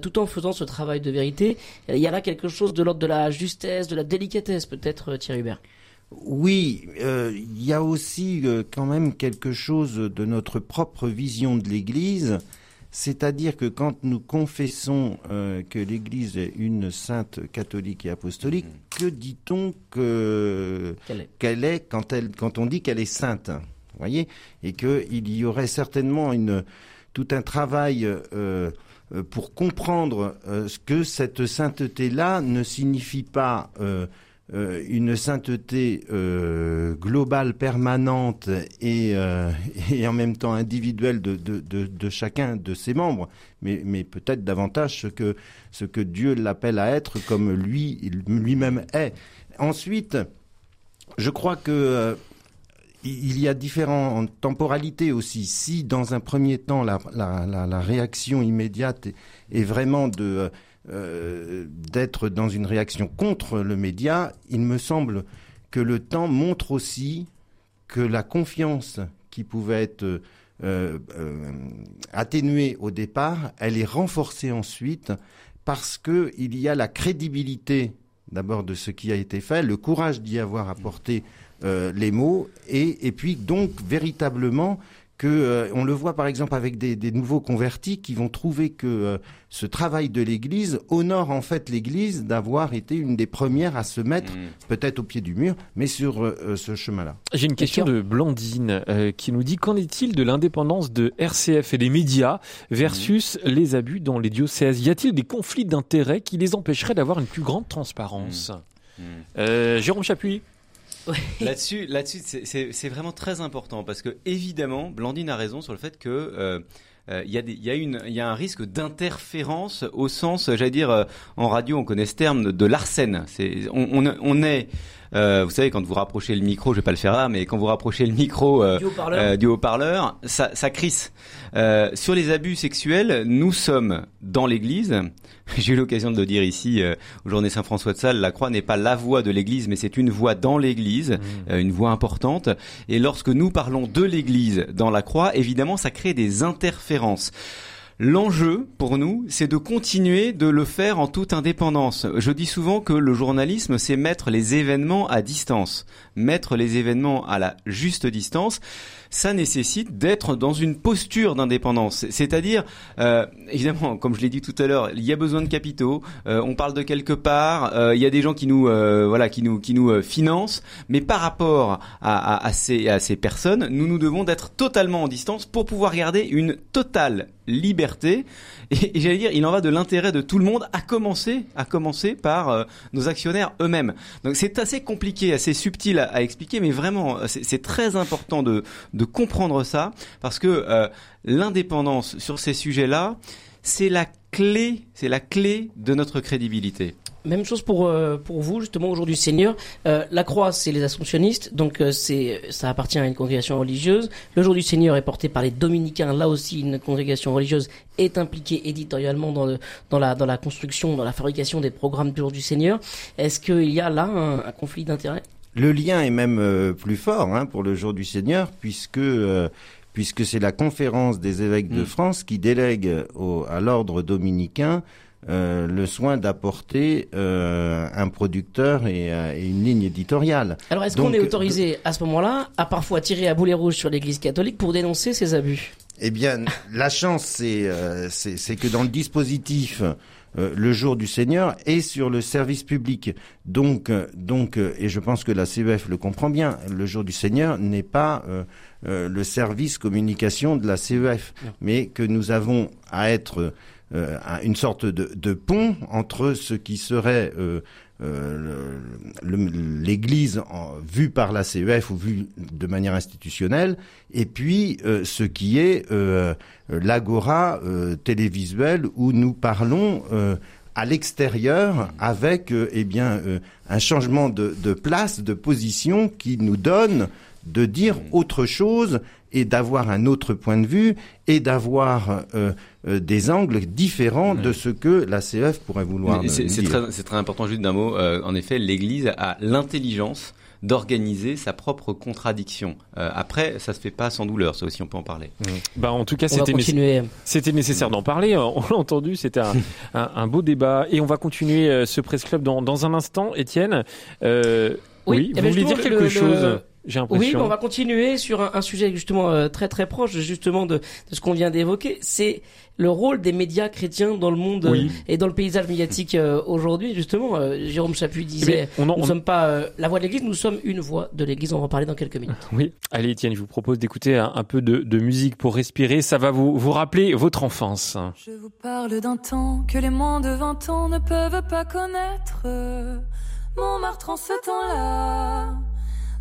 tout en faisant ce travail de vérité? Il y a là quelque chose de l'ordre de la justesse, de la délicatesse, peut-être, Thierry Hubert? Oui, il y a aussi quand même quelque chose de notre propre vision de l'Église c'est-à-dire que quand nous confessons euh, que l'Église est une sainte catholique et apostolique, mm. que dit-on qu'elle est, quand, elle, quand on dit qu'elle est sainte voyez Et qu'il y aurait certainement une, tout un travail euh, pour comprendre euh, ce que cette sainteté-là ne signifie pas euh, une sainteté euh, globale, permanente et, euh, et, en même temps individuelle de, chacun de ses membres, mais, peut-être davantage ce que, ce que Dieu l'appelle à être comme lui lui-même est. Ensuite, je crois que il y a différentes temporalités aussi. Si dans un premier temps la, la, réaction immédiate est vraiment de euh, d'être dans une réaction contre le média, il me semble que le temps montre aussi que la confiance qui pouvait être euh, euh, atténuée au départ, elle est renforcée ensuite parce que il y a la crédibilité d'abord de ce qui a été fait, le courage d'y avoir apporté les mots, et, et puis donc véritablement que euh, on le voit par exemple avec des, des, nouveaux convertis qui vont trouver que euh, ce travail de l'Église honore en fait l'Église d'avoir été une des premières à se mettre mm. peut-être au pied du mur, mais sur euh, ce chemin-là. J'ai une question de Blandine qui nous dit qu'en est-il de l'indépendance de RCF et des médias versus mm. les abus dans les diocèses? Y a-t-il des conflits d'intérêts qui les empêcheraient d'avoir une plus grande transparence? Mm. Jérôme Chapuis Là-dessus, là-dessus, c'est vraiment très important parce que évidemment, Blandine a raison sur le fait que euh, euh, il y, a y, a une, y a un risque d'interférence au sens, j'allais dire, euh, en radio, on connaît ce terme de, l'arsène. C'est, on, on, on, est, euh, vous savez, quand vous rapprochez le micro, je vais pas le faire là, mais quand vous rapprochez le micro du haut-parleur, ça, ça crisse. sur les abus sexuels, nous sommes dans l'Église J'ai eu l'occasion de le dire ici euh, au Journée Saint-François de Sales, la croix n'est pas la voix de l'Église, mais c'est une voix dans l'Église, mmh. euh, une voix importante. Et lorsque nous parlons de l'Église dans la croix, évidemment, ça crée des interférences. L'enjeu pour nous, c'est de continuer de le faire en toute indépendance. Je dis souvent que le journalisme, c'est mettre les événements à distance, mettre les événements à la juste distance ça nécessite d'être dans une posture d'indépendance. C'est-à-dire, euh, évidemment, comme je l'ai dit tout à l'heure, il y a besoin de capitaux. Euh, on parle de quelque part. Euh, il y a des gens qui nous, voilà, qui nous, qui nous financent. Mais par rapport à, ces, à ces personnes, nous nous devons d'être totalement en distance pour pouvoir garder une totale liberté. Et, j'allais dire, il en va de l'intérêt de tout le monde, à commencer, à commencer par nos actionnaires eux-mêmes. Donc c'est assez compliqué, assez subtil à, à expliquer, mais vraiment, c'est très important de, de comprendre ça, parce que euh, l'indépendance sur ces sujets-là, c'est la clé, c'est la clé de notre crédibilité. Même chose pour euh, pour vous justement aujourd'hui Seigneur. Euh, la Croix c'est les Assomptionnistes, donc c'est ça appartient à une congrégation religieuse. Le Jour du Seigneur est porté par les Dominicains. Là aussi une congrégation religieuse est impliquée éditorialement dans le dans la dans la construction, dans la fabrication des programmes du Jour du Seigneur. Est-ce qu'il y a là un conflit d'intérêts? Le lien est même euh, plus fort hein, pour le jour du Seigneur, puisque euh, puisque c'est la conférence des évêques de mm. France qui délègue à l'ordre dominicain euh, le soin d'apporter un producteur et, une ligne éditoriale. Alors est-ce qu'on est autorisé à ce moment-là à parfois tirer à boulet rouge sur l'Église catholique pour dénoncer ces abus? Eh bien, la chance, c'est c'est que dans le dispositif euh, le jour du Seigneur et sur le service public. Donc, euh, donc, euh, et je pense que la CEF le comprend bien, le jour du Seigneur n'est pas le service communication de la CEF, mais que nous avons à être une sorte de, pont entre ce qui serait euh, l'Église vue par la CEF ou vue de manière institutionnelle, et puis euh, ce qui est euh, l'agora télévisuelle où nous parlons à l'extérieur avec eh bien un changement de, place, de position qui nous donne de dire autre chose et d'avoir un autre point de vue et d'avoir euh, euh, des angles différents de ce que la CEF pourrait vouloir dire. C'est très, très, important, juste d'un mot. Euh, en effet, l'Église a l'intelligence d'organiser sa propre contradiction. après, ça se fait pas sans douleur, ça aussi on peut en parler. Mmh. Bah, en tout cas, c'était c'était nécessaire d'en parler. On l'a entendu, c'était un, un, beau débat et on va continuer ce presse club dans, dans un instant. Étienne, oui, oui vous voulez dire quelque chose? Oui, on va continuer sur un, sujet justement euh, très très proche justement de, ce qu'on vient d'évoquer. C'est le rôle des médias chrétiens dans le monde euh, et dans le paysage médiatique euh, aujourd'hui. Justement, Jérôme Chapuis disait, eh nous ne sommes pas la voix de l'Église, nous sommes une voix de l'Église. On va en parler dans quelques minutes. Oui. Allez, Étienne, je vous propose d'écouter un, peu de, de, musique pour respirer. Ça va vous vous rappeler votre enfance. Je vous parle d'un temps que les moins de 20 ans ne peuvent pas connaître. Montmartre en ce temps-là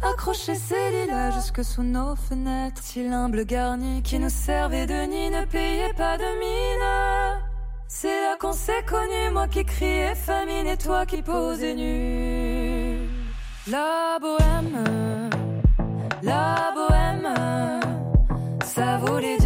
Accrocher ses lilas jusque sous nos fenêtres. Si l'humble garni qui nous servait de nid ne payait pas de mine. C'est là qu'on s'est connus, moi qui criais famine et toi qui posais nu. La bohème, la bohème, ça voulait dire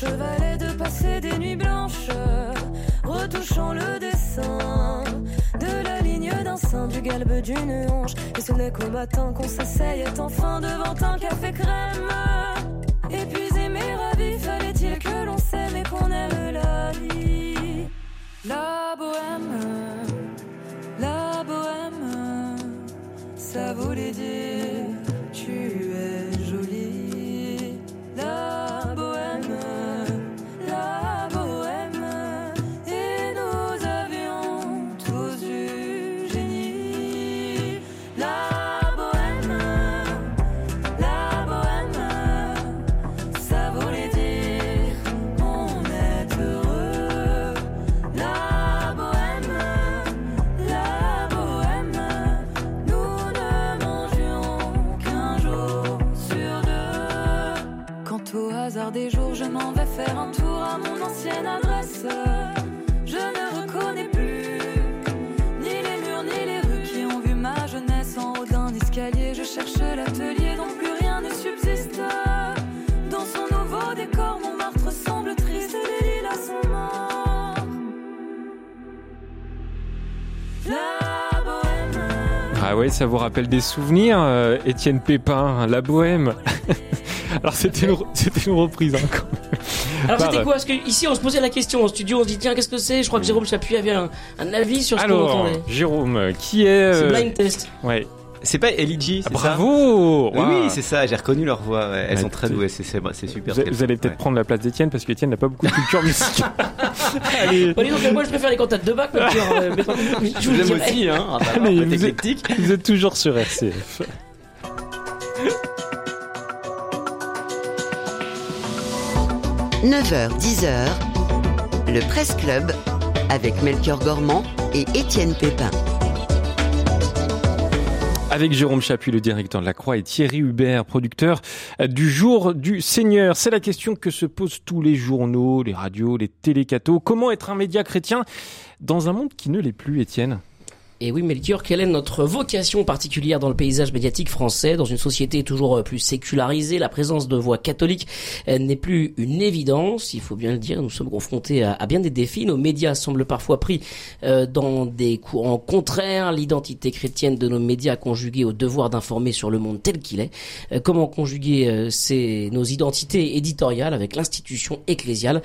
chevalet de passer des nuits blanches, retouchant le dessin de la ligne d'un sein, du galbe d'une hanche. Et ce n'est qu'au matin qu'on s'asseyait enfin devant un café crème. Épuisé mais ravi, fallait-il que l'on s'aime et qu'on aime la vie? La bohème, la bohème, ça voulait dire tu es jolie. Des jours, je m'en vais faire un tour à mon ancienne adresse. Je ne reconnais plus ni les murs ni les rues qui ont vu ma jeunesse en haut d'un escalier. Je cherche l'atelier dont plus rien ne subsiste. Dans son nouveau décor, mon martre semble triste et les lilas sont morts. La. Ah ouais, ça vous rappelle des souvenirs, euh, Étienne Pépin, La Bohème. Alors c'était une, c'était une reprise. Hein, quand même. Alors Par- c'était quoi? Parce que ici on se posait la question en studio, on se dit tiens qu'est-ce que c'est? Je crois que Jérôme Chapuis avait un, un avis sur ce qu'on Alors, entendait. Jérôme, qui est C'est euh, blind test. Ouais. C'est pas Eligi, c'est Ah, ça? Bravo. Oui, c'est ça, j'ai reconnu leur voix. ouais. Elles Ouais, sont très c'est- douées, c'est c'est- c'est super. Vous, vous allez peut-être ouais. prendre la place d'Étienne parce qu'Étienne n'a pas beaucoup de culture musicale. Allez. Bon, moi je préfère les cantates de bac, mais puis, euh, mais- je vous J'aime dirai. aussi, hein. Ah, bah, vous êtes-. Vous êtes toujours sur RCF. 9h, 10h, le Presse Club avec Melchior Gormand et Étienne Pépin. Avec Jérôme Chapuis, le directeur de la Croix, et Thierry Hubert, producteur du Jour du Seigneur. C'est la question que se posent tous les journaux, les radios, les télécatos. Comment être un média chrétien dans un monde qui ne l'est plus, Étienne? Et oui, Melchior, quelle est notre vocation particulière dans le paysage médiatique français Dans une société toujours euh, plus sécularisée, la présence de voix catholiques euh, n'est plus une évidence, il faut bien le dire. Nous sommes confrontés à, bien des défis. Nos médias semblent parfois pris euh, dans des courants contraires. L'identité chrétienne de nos médias conjuguée au devoir d'informer sur le monde tel qu'il est. Comment conjuguer nos identités éditoriales avec l'institution ecclésiale?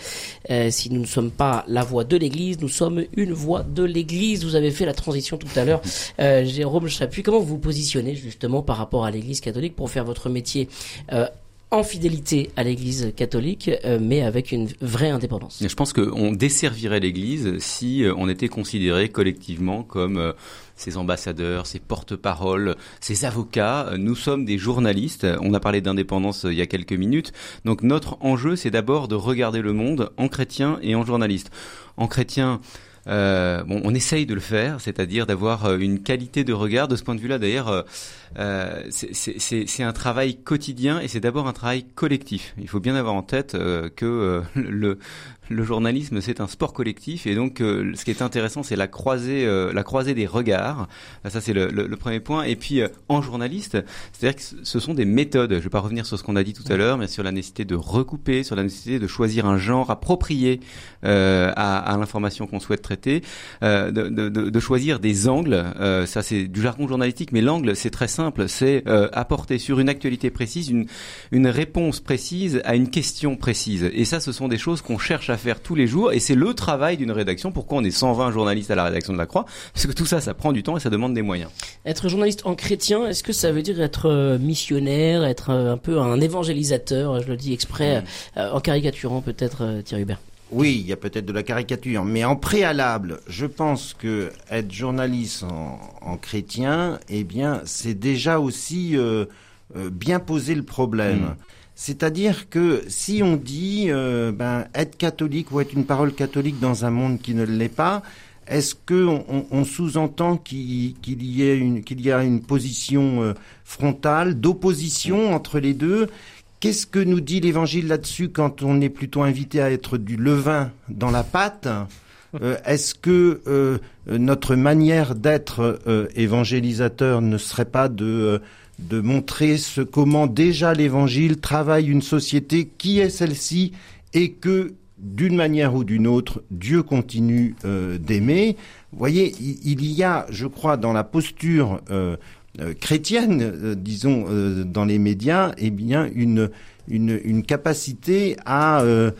Si nous ne sommes pas la voix de l'Église, nous sommes une voix de l'Église. Vous avez fait la transition tout à l'heure, euh, Jérôme Chapuis. Comment vous vous positionnez justement par rapport à l'Église catholique pour faire votre métier euh, en fidélité à l'Église catholique, euh, mais avec une vraie indépendance? Je pense qu'on desservirait l'Église si euh, on était considéré collectivement comme ses ambassadeurs, ses porte-paroles, ses avocats. Nous sommes des journalistes. On a parlé d'indépendance il y a quelques minutes. Donc notre enjeu, c'est d'abord de regarder le monde en chrétien et en journaliste. En chrétien, euh, bon, on essaye de le faire, c'est-à-dire d'avoir euh, une qualité de regard. De ce point de vue-là, d'ailleurs, euh, euh, c'est- un travail quotidien et c'est d'abord un travail collectif. Il faut bien avoir en tête euh, que le, le journalisme, c'est un sport collectif et donc euh, ce qui est intéressant, c'est la croisée, euh, la croisée des regards. Ça, c'est le, le- le premier point. Et puis euh, en journaliste, c'est-à-dire que ce- sont des méthodes. Je vais pas revenir sur ce qu'on a dit tout à l'heure, mais sur la nécessité de recouper, sur la nécessité de choisir un genre approprié euh, à, à l'information qu'on souhaite traiter, euh, de, de- de- de choisir des angles. Euh, ça, c'est du jargon journalistique, mais l'angle, c'est très simple. C'est euh, apporter sur une actualité précise une, une réponse précise à une question précise. Et ça, ce sont des choses qu'on cherche à faire tous les jours. Et c'est le travail d'une rédaction. Pourquoi on est 120 journalistes à la rédaction de la Croix? Parce que tout ça, ça prend du temps et ça demande des moyens. Être journaliste en chrétien, est-ce que ça veut dire être euh, missionnaire, être euh, un peu un évangélisateur Je le dis exprès, euh, en caricaturant peut-être Thierry Hubert? Oui, il y a peut-être de la caricature, mais en préalable, je pense que être journaliste en, en chrétien, eh bien, c'est déjà aussi euh, euh, bien poser le problème. Mm. C'est-à-dire que si on dit euh, ben, être catholique ou être une parole catholique dans un monde qui ne l'est pas, est-ce que on, sous-entend qu'il qu'il y ait une qu'il y a une position euh, frontale d'opposition entre les deux? Qu'est-ce que nous dit l'Évangile là-dessus quand on est plutôt invité à être du levain dans la pâte? Euh, Est-ce que euh, notre manière d'être évangélisateur ne serait pas de de montrer ce comment déjà l'Évangile travaille une société qui est celle-ci et que d'une manière ou d'une autre, Dieu continue euh, d'aimer. Vous voyez, il, y a, je crois, dans la posture euh, euh, chrétienne, euh, disons, euh, dans les médias, eh bien, une, une, une capacité à, euh,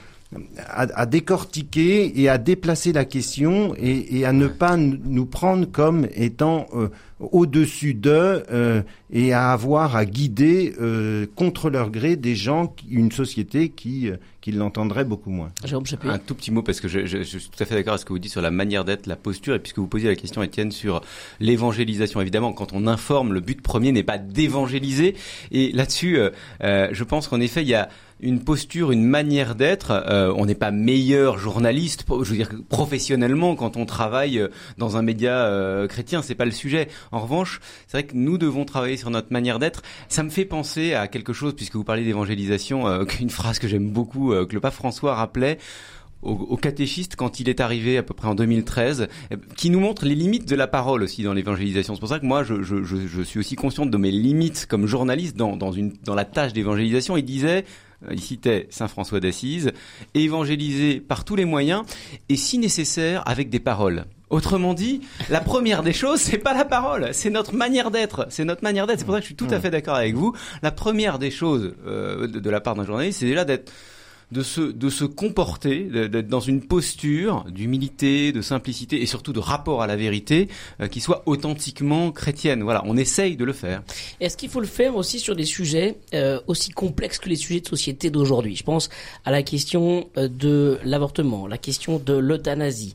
à, à décortiquer et à déplacer la question et, et à ne pas nous prendre comme étant euh, au-dessus d'eux euh, et à avoir à guider euh, contre leur gré des gens, qui- une société qui, euh, qui l'entendrait beaucoup moins. Jérôme Chapuis. Un tout petit mot parce que je, je- je suis tout à fait d'accord avec ce que vous dites sur la manière d'être, la posture, et puisque vous posiez la question, Étienne, sur l'évangélisation. Évidemment, quand on informe, le but premier n'est pas d'évangéliser. Et là-dessus, euh, euh, je pense qu'en effet, il y a une posture, une manière d'être. Euh, on n'est pas meilleur journaliste, je veux dire professionnellement quand on travaille euh, dans un média euh, chrétien, c'est pas le sujet. En revanche, c'est vrai que nous devons travailler sur notre manière d'être. Ça me fait penser à quelque chose puisque vous parlez d'évangélisation, euh, une phrase que j'aime beaucoup que le pape François rappelait au, catéchiste quand il est arrivé à peu près en 2013, qui nous montre les limites de la parole aussi dans l'évangélisation. C'est pour ça que moi, je, je, je, suis aussi conscient de mes limites comme journaliste dans, dans, une, dans la tâche d'évangélisation. Il disait, euh, il citait Saint François d'Assise, évangéliser par tous les moyens et si nécessaire avec des paroles. Autrement dit, la première des choses, c'est pas la parole, c'est notre manière d'être, c'est notre manière d'être. C'est pour ça que je suis tout à mmh. fait d'accord avec vous. La première des choses euh, de, de la part d'un journaliste, c'est déjà d'être de se, de se comporter, d'être dans une posture d'humilité, de simplicité et surtout de rapport à la vérité euh, qui soit authentiquement chrétienne. Voilà, on essaye de le faire. Est-ce qu'il faut le faire aussi sur des sujets euh, aussi complexes que les sujets de société d'aujourd'hui? Je pense à la question euh, de l'avortement, la question de l'euthanasie,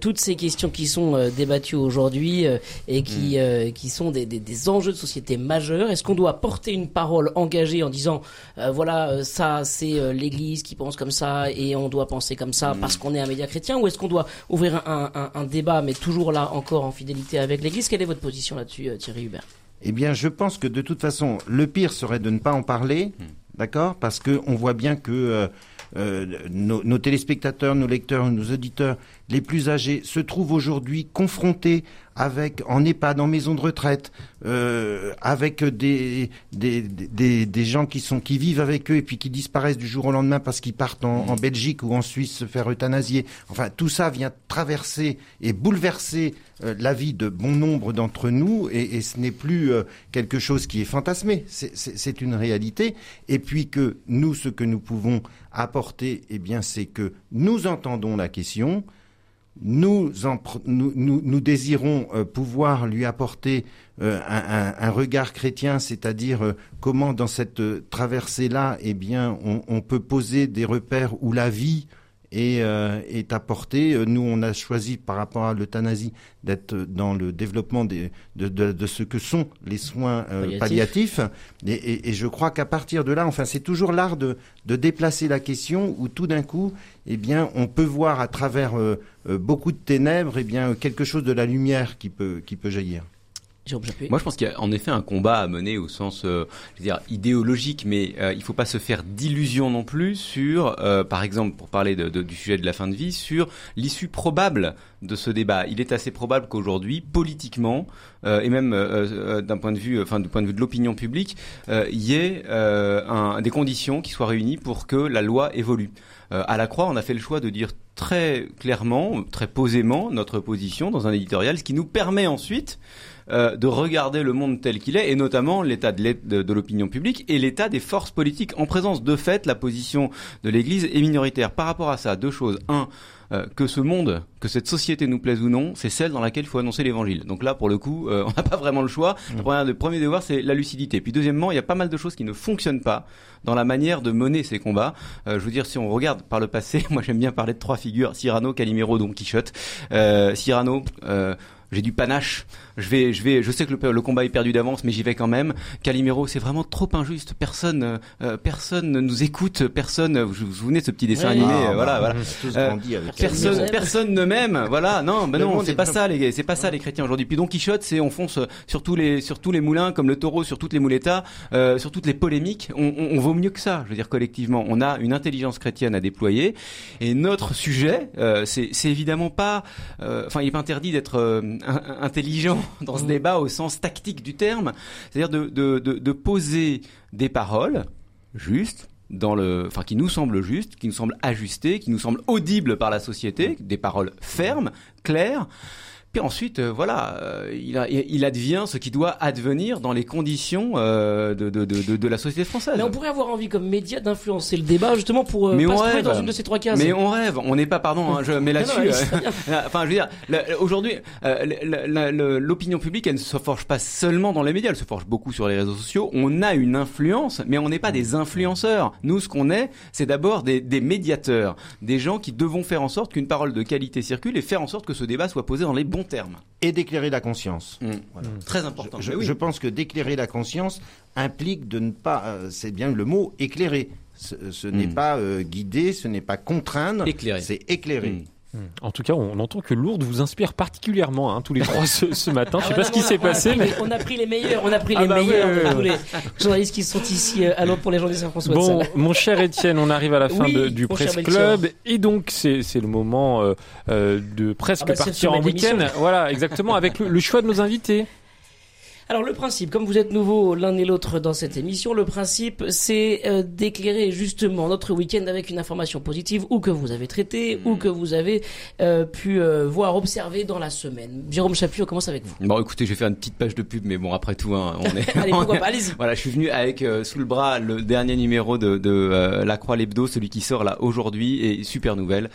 toutes ces questions qui sont débattues aujourd'hui et qui, mm. qui sont des, des, des, enjeux de société majeurs. Est-ce qu'on doit porter une parole engagée en disant voilà, ça c'est l'Église qui pense comme ça et on doit penser comme ça parce qu'on est un média chrétien ou est-ce qu'on doit ouvrir un, débat mais toujours là encore en fidélité avec l'Église? Quelle est votre position là-dessus, euh, Thierry Hubert? Eh bien, je pense que de toute façon, le pire serait de ne pas en parler, hmm. d'accord? Parce qu'on voit bien que euh, euh, nos, nos, téléspectateurs, nos lecteurs, nos auditeurs les plus âgés se trouvent aujourd'hui confrontés avec en EHPAD, en maison de retraite, euh, avec des des, des, des, gens qui sont qui vivent avec eux et puis qui disparaissent du jour au lendemain parce qu'ils partent en, en, Belgique ou en Suisse se faire euthanasier. Enfin, tout ça vient traverser et bouleverser euh, la vie de bon nombre d'entre nous et, et ce n'est plus euh, quelque chose qui est fantasmé. C'est une réalité. Et puis que nous, ce que nous pouvons apporter, eh bien, c'est que nous entendons la question nous, nous, désirons euh, pouvoir lui apporter euh, un, regard chrétien, c'est-à-dire euh, comment dans cette traversée-là, eh bien, on, peut poser des repères où la vie et euh, est apporté. Nous, on a choisi par rapport à l'euthanasie d'être dans le développement des, de, de, de, ce que sont les soins euh, palliatifs. Et, et, et, je crois qu'à partir de là, enfin, c'est toujours l'art de, de, déplacer la question où tout d'un coup, eh bien, on peut voir à travers euh, euh, beaucoup de ténèbres, eh bien, quelque chose de la lumière qui peut, qui peut jaillir. Moi, je pense qu'il y a en effet un combat à mener au sens, euh, je veux dire, idéologique, mais euh, il ne faut pas se faire d'illusions non plus sur, euh, par exemple, pour parler du sujet de la fin de vie, sur l'issue probable de ce débat. Il est assez probable qu'aujourd'hui, politiquement, et même d'un point de vue, enfin, du point de vue de l'opinion publique, il y ait des conditions qui soient réunies pour que la loi évolue. à la Croix, on a fait le choix de dire très clairement, très posément notre position dans un éditorial, ce qui nous permet ensuite euh, de regarder le monde tel qu'il est, et notamment l'état de l'opinion publique et l'état des forces politiques. En présence de fait, la position de l'Église est minoritaire. Par rapport à ça, deux choses. Un, euh, que ce monde, que cette société nous plaise ou non, c'est celle dans laquelle il faut annoncer l'évangile. Donc là, pour le coup, euh, on n'a pas vraiment le choix. Mm. Le premier devoir, c'est la lucidité. Puis deuxièmement, il y a pas mal de choses qui ne fonctionnent pas dans la manière de mener ces combats. je veux dire, si on regarde par le passé, moi j'aime bien parler de trois figures, Cyrano, Calimero, Don Quichotte. Cyrano j'ai du panache. Je vais, je vais, je sais que le, le combat est perdu d'avance, mais j'y vais quand même. Calimero, c'est vraiment trop injuste. Personne, euh, euh personne ne nous écoute. Personne. Vous vous souvenez de ce petit dessin animé ah, euh, Voilà, bah, voilà. Euh, personne, personne ne m'aime. Voilà. Non, ben non, c'est pas ça les, c'est pas ça les chrétiens aujourd'hui. Puis Don Quichotte, c'est on fonce sur tous les, sur tous les moulins, comme le taureau sur toutes les moulettas, sur toutes les polémiques. On, on, on, vaut mieux que ça. Je veux dire collectivement, on a une intelligence chrétienne à déployer. Et notre sujet, c'est, c'est évidemment pas, enfin, il est pas interdit d'être intelligent dans ce mm. débat au sens tactique du terme, c'est-à-dire de, de, de, de, poser des paroles justes, dans le, enfin, qui nous semblent justes, qui nous semblent ajustées, qui nous semblent audibles par la société, des paroles fermes, claires, puis ensuite, euh, voilà, euh, il, a, il, advient ce qui doit advenir dans les conditions euh, de, de, de, de, la société française. Mais on pourrait avoir envie comme média d'influencer le débat justement pour mais pas on rêve. dans une de ces trois cases. Mais on rêve, on n'est pas, pardon, hein, je mets là-dessus. enfin, je veux dire, aujourd'hui, l'opinion publique, elle ne se forge pas seulement dans les médias, elle se forge beaucoup sur les réseaux sociaux. On a une influence, mais on n'est pas des influenceurs. Nous, ce qu'on est, c'est d'abord des, des médiateurs, des gens qui devons faire en sorte qu'une parole de qualité circule et faire en sorte que ce débat soit posé dans les bons terme. Et d'éclairer la conscience. Mmh. Voilà. Mmh. Très important. Je, je, pense que d'éclairer la conscience implique de ne pas, euh, c'est bien le mot, éclairer. Ce, ce n'est pas euh, guider, ce n'est pas contraindre, c'est éclairer. Mm. En tout cas, on entend que Lourdes vous inspire particulièrement, hein, tous les trois ce, ce matin. Je sais Ah, pas ce qui s'est passé, mais les- On a pris les meilleurs, on a pris Ah les bah meilleurs ouais, de ouais, tous les journalistes qui sont ici euh, à Londres pour les Saint-François de Bon, Sales. mon cher Étienne, on arrive à la fin Oui, de- du Presse. Club et donc c'est le moment euh, euh, de presque Ah bah, partir en week-end. Voilà, exactement, avec le, le choix de nos invités. Alors le principe, comme vous êtes nouveaux l'un et l'autre dans cette émission, le principe c'est euh, d'éclairer justement notre week-end avec une information positive ou que vous avez traité ou que vous avez euh, pu euh, voir, observer dans la semaine. Jérôme Chapuis, on commence avec vous? Bon, écoutez, je vais faire une petite page de pub, mais bon, après tout, hein, on est. Allez, pourquoi pas, allez-y. Voilà, je suis venu avec euh, sous le bras le dernier numéro de, de euh, La Croix l'Hebdo, celui qui sort là aujourd'hui, et super nouvelle.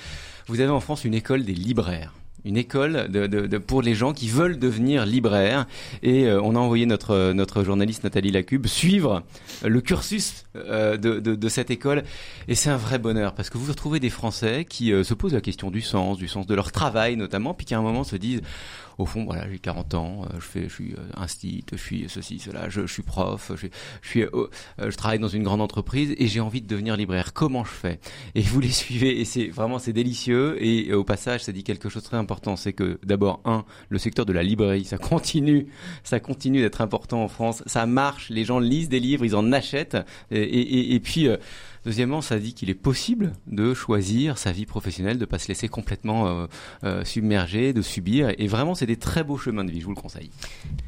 Vous avez en France une école des libraires. Une école de, de, de- pour les gens qui veulent devenir libraires. Et euh, on a envoyé notre, notre journaliste Nathalie Lacube suivre le cursus euh, de cette école. Et c'est un vrai bonheur parce que vous retrouvez des Français qui euh, se posent la question du sens, du sens de leur travail notamment, puis qui à un moment se disent au fond, voilà, j'ai 40 ans, euh, je fais, je suis euh, instit, je suis ceci, cela, je, je suis prof, je, je suis, euh, euh, je travaille dans une grande entreprise et j'ai envie de devenir libraire. Comment je fais? Et vous les suivez et c'est vraiment c'est délicieux. Et, euh, au passage, ça dit quelque chose de très important, c'est que d'abord un, le secteur de la librairie, ça continue, ça continue d'être important en France. Ça marche, les gens lisent des livres, ils en achètent. Et, et, et puis euh, Deuxièmement, ça dit qu'il est possible de choisir sa vie professionnelle, de pas se laisser complètement euh, euh, submerger, de subir. Et vraiment, c'est des très beaux chemins de vie, je vous le conseille.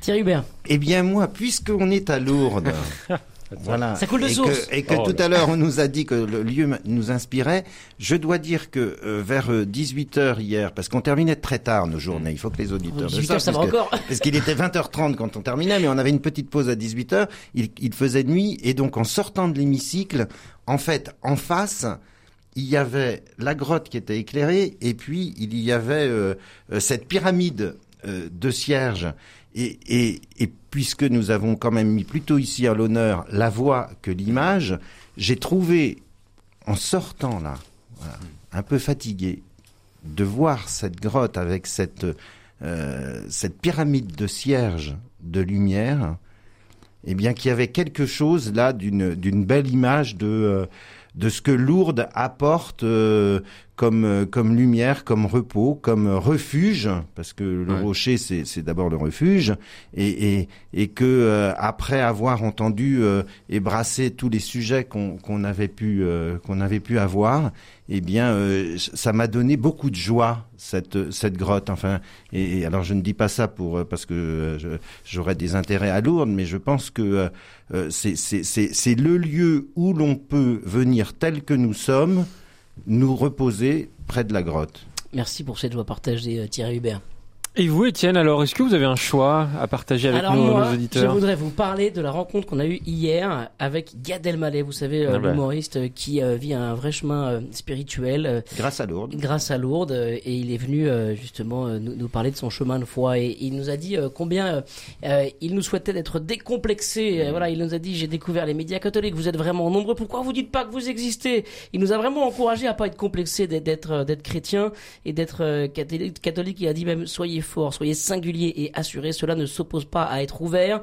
Thierry Hubert. Eh bien moi, puisqu'on est à Lourdes, voilà, Ça coule de et source. que, et que Oh tout à l'heure on nous a dit que le lieu nous inspirait, je dois dire que euh, vers 18h hier, parce qu'on terminait très tard nos journées, il faut que les auditeurs le 18 sachent, heures, ça va encore. parce qu'il était 20h30 quand on terminait, mais on avait une petite pause à 18h, il, il faisait nuit, et donc en sortant de l'hémicycle, en fait, en face, il y avait la grotte qui était éclairée, et puis il y avait euh, euh, cette pyramide euh, de cierges. Et, puisque nous avons quand même mis plutôt ici à l'honneur la voix que l'image, j'ai trouvé, en sortant là, un peu fatigué, de voir cette grotte avec cette, cette pyramide de cierges de lumière, eh bien, qu'il y avait quelque chose là d'une belle image de euh, de ce que Lourdes apporte euh, comme euh, comme lumière, comme repos, comme refuge, parce que le Ouais. rocher c'est c'est d'abord le refuge, et et, et que euh, après avoir entendu euh, et brassé tous les sujets qu'on qu'on avait pu euh, qu'on avait pu avoir, eh bien euh, ça m'a donné beaucoup de joie cette cette grotte. Enfin, et, et alors je ne dis pas ça pour euh, parce que euh, j'aurais des intérêts à Lourdes, mais je pense que c'est c'est c'est c'est le lieu où l'on peut venir tel que nous sommes, nous reposer près de la grotte. Merci pour cette joie partagée, euh, Thierry Hubert. Et vous, Étienne, alors, est-ce que vous avez un choix à partager avec Alors nos, moi, nos je auditeurs voudrais vous parler de la rencontre qu'on a eue hier avec Gad Elmaleh, vous savez, euh, Ah bah. l'humoriste euh, qui euh, vit un vrai chemin spirituel Grâce à Lourdes. grâce à Lourdes et il est venu justement nous, nous parler de son chemin de foi et il nous a dit combien il nous souhaitait d'être décomplexé. Euh, voilà, il nous a dit j'ai découvert les médias catholiques, vous êtes vraiment nombreux, pourquoi vous dites pas que vous existez? Il nous a vraiment encouragé à pas être complexé d'être chrétien et d'être catholique. Catholique, il a dit même soyez soyez singuliers et assurés, cela ne s'oppose pas à être ouvert.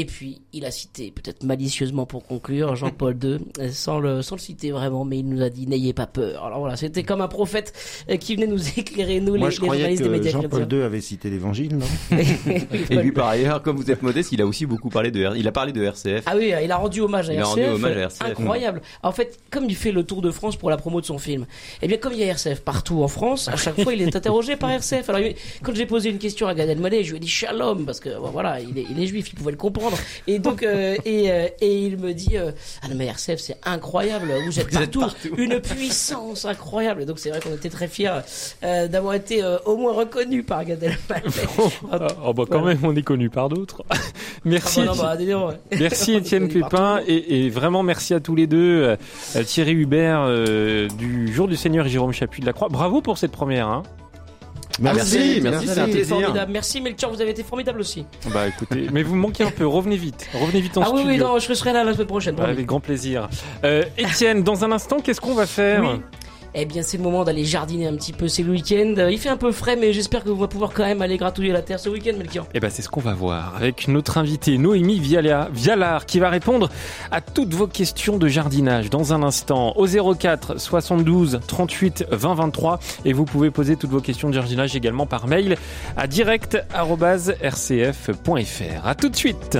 Et puis, il a cité, peut-être malicieusement pour conclure, Jean-Paul II, euh, sans le, sans le citer vraiment, mais il nous a dit n'ayez pas peur. Alors voilà, c'était comme un prophète euh, qui venait nous éclairer, nous, Moi, les, je les croyais journalistes des que médias Jean-Paul. II avait cité l'Évangile, non Et lui, par ailleurs, comme vous êtes modeste, il a aussi beaucoup parlé de, R- il a parlé de RCF. Ah oui, il a rendu hommage à Il a RCF. rendu hommage à RCF. Incroyable. En fait, comme il fait le tour de France pour la promo de son film, eh bien, comme il y a RCF partout en France, à chaque fois, il est interrogé par RCF. Alors, quand j'ai posé une question à Gad Elmaleh, je lui ai dit shalom, parce que, voilà, il est, il est juif, il pouvait le comprendre. Et donc, euh, et, euh, et il me dit, euh, ah non, mais RCF, c'est incroyable, vous êtes, Vous êtes partout, une puissance incroyable. Et donc, c'est vrai qu'on était très fiers d'avoir été au moins reconnus par Gad Elmaleh. Ah, oh, bah, quand Voilà. même, on est connu par d'autres. Ah, merci, bah, non, Étienne. bah, ouais. Merci Étienne Pépin et, et vraiment merci à tous les deux. Thierry Hubert du Jour du Seigneur et Jérôme Chapuis de la Croix. Bravo pour cette première. Hein. Merci, merci, c'est un plaisir. formidable. Merci Melchior, vous avez été formidable aussi. Bah écoutez, mais vous me manquez un peu. Revenez vite. Revenez vite en ah oui, non, je serai là la semaine prochaine. Bah, avec grand plaisir. Euh, Étienne, dans un instant, qu'est-ce qu'on va faire? Oui. Eh bien, c'est le moment d'aller jardiner un petit peu. C'est le week-end. Il fait un peu frais, mais j'espère que vous allez pouvoir quand même aller gratouiller la terre ce week-end, Melchior. Eh ben, c'est ce qu'on va voir avec notre invité Noémie Viala, Vialard qui va répondre à toutes vos questions de jardinage dans un instant au 04 72 38 20 23 et vous pouvez poser toutes vos questions de jardinage également par mail à direct@rcf.fr. À tout de suite.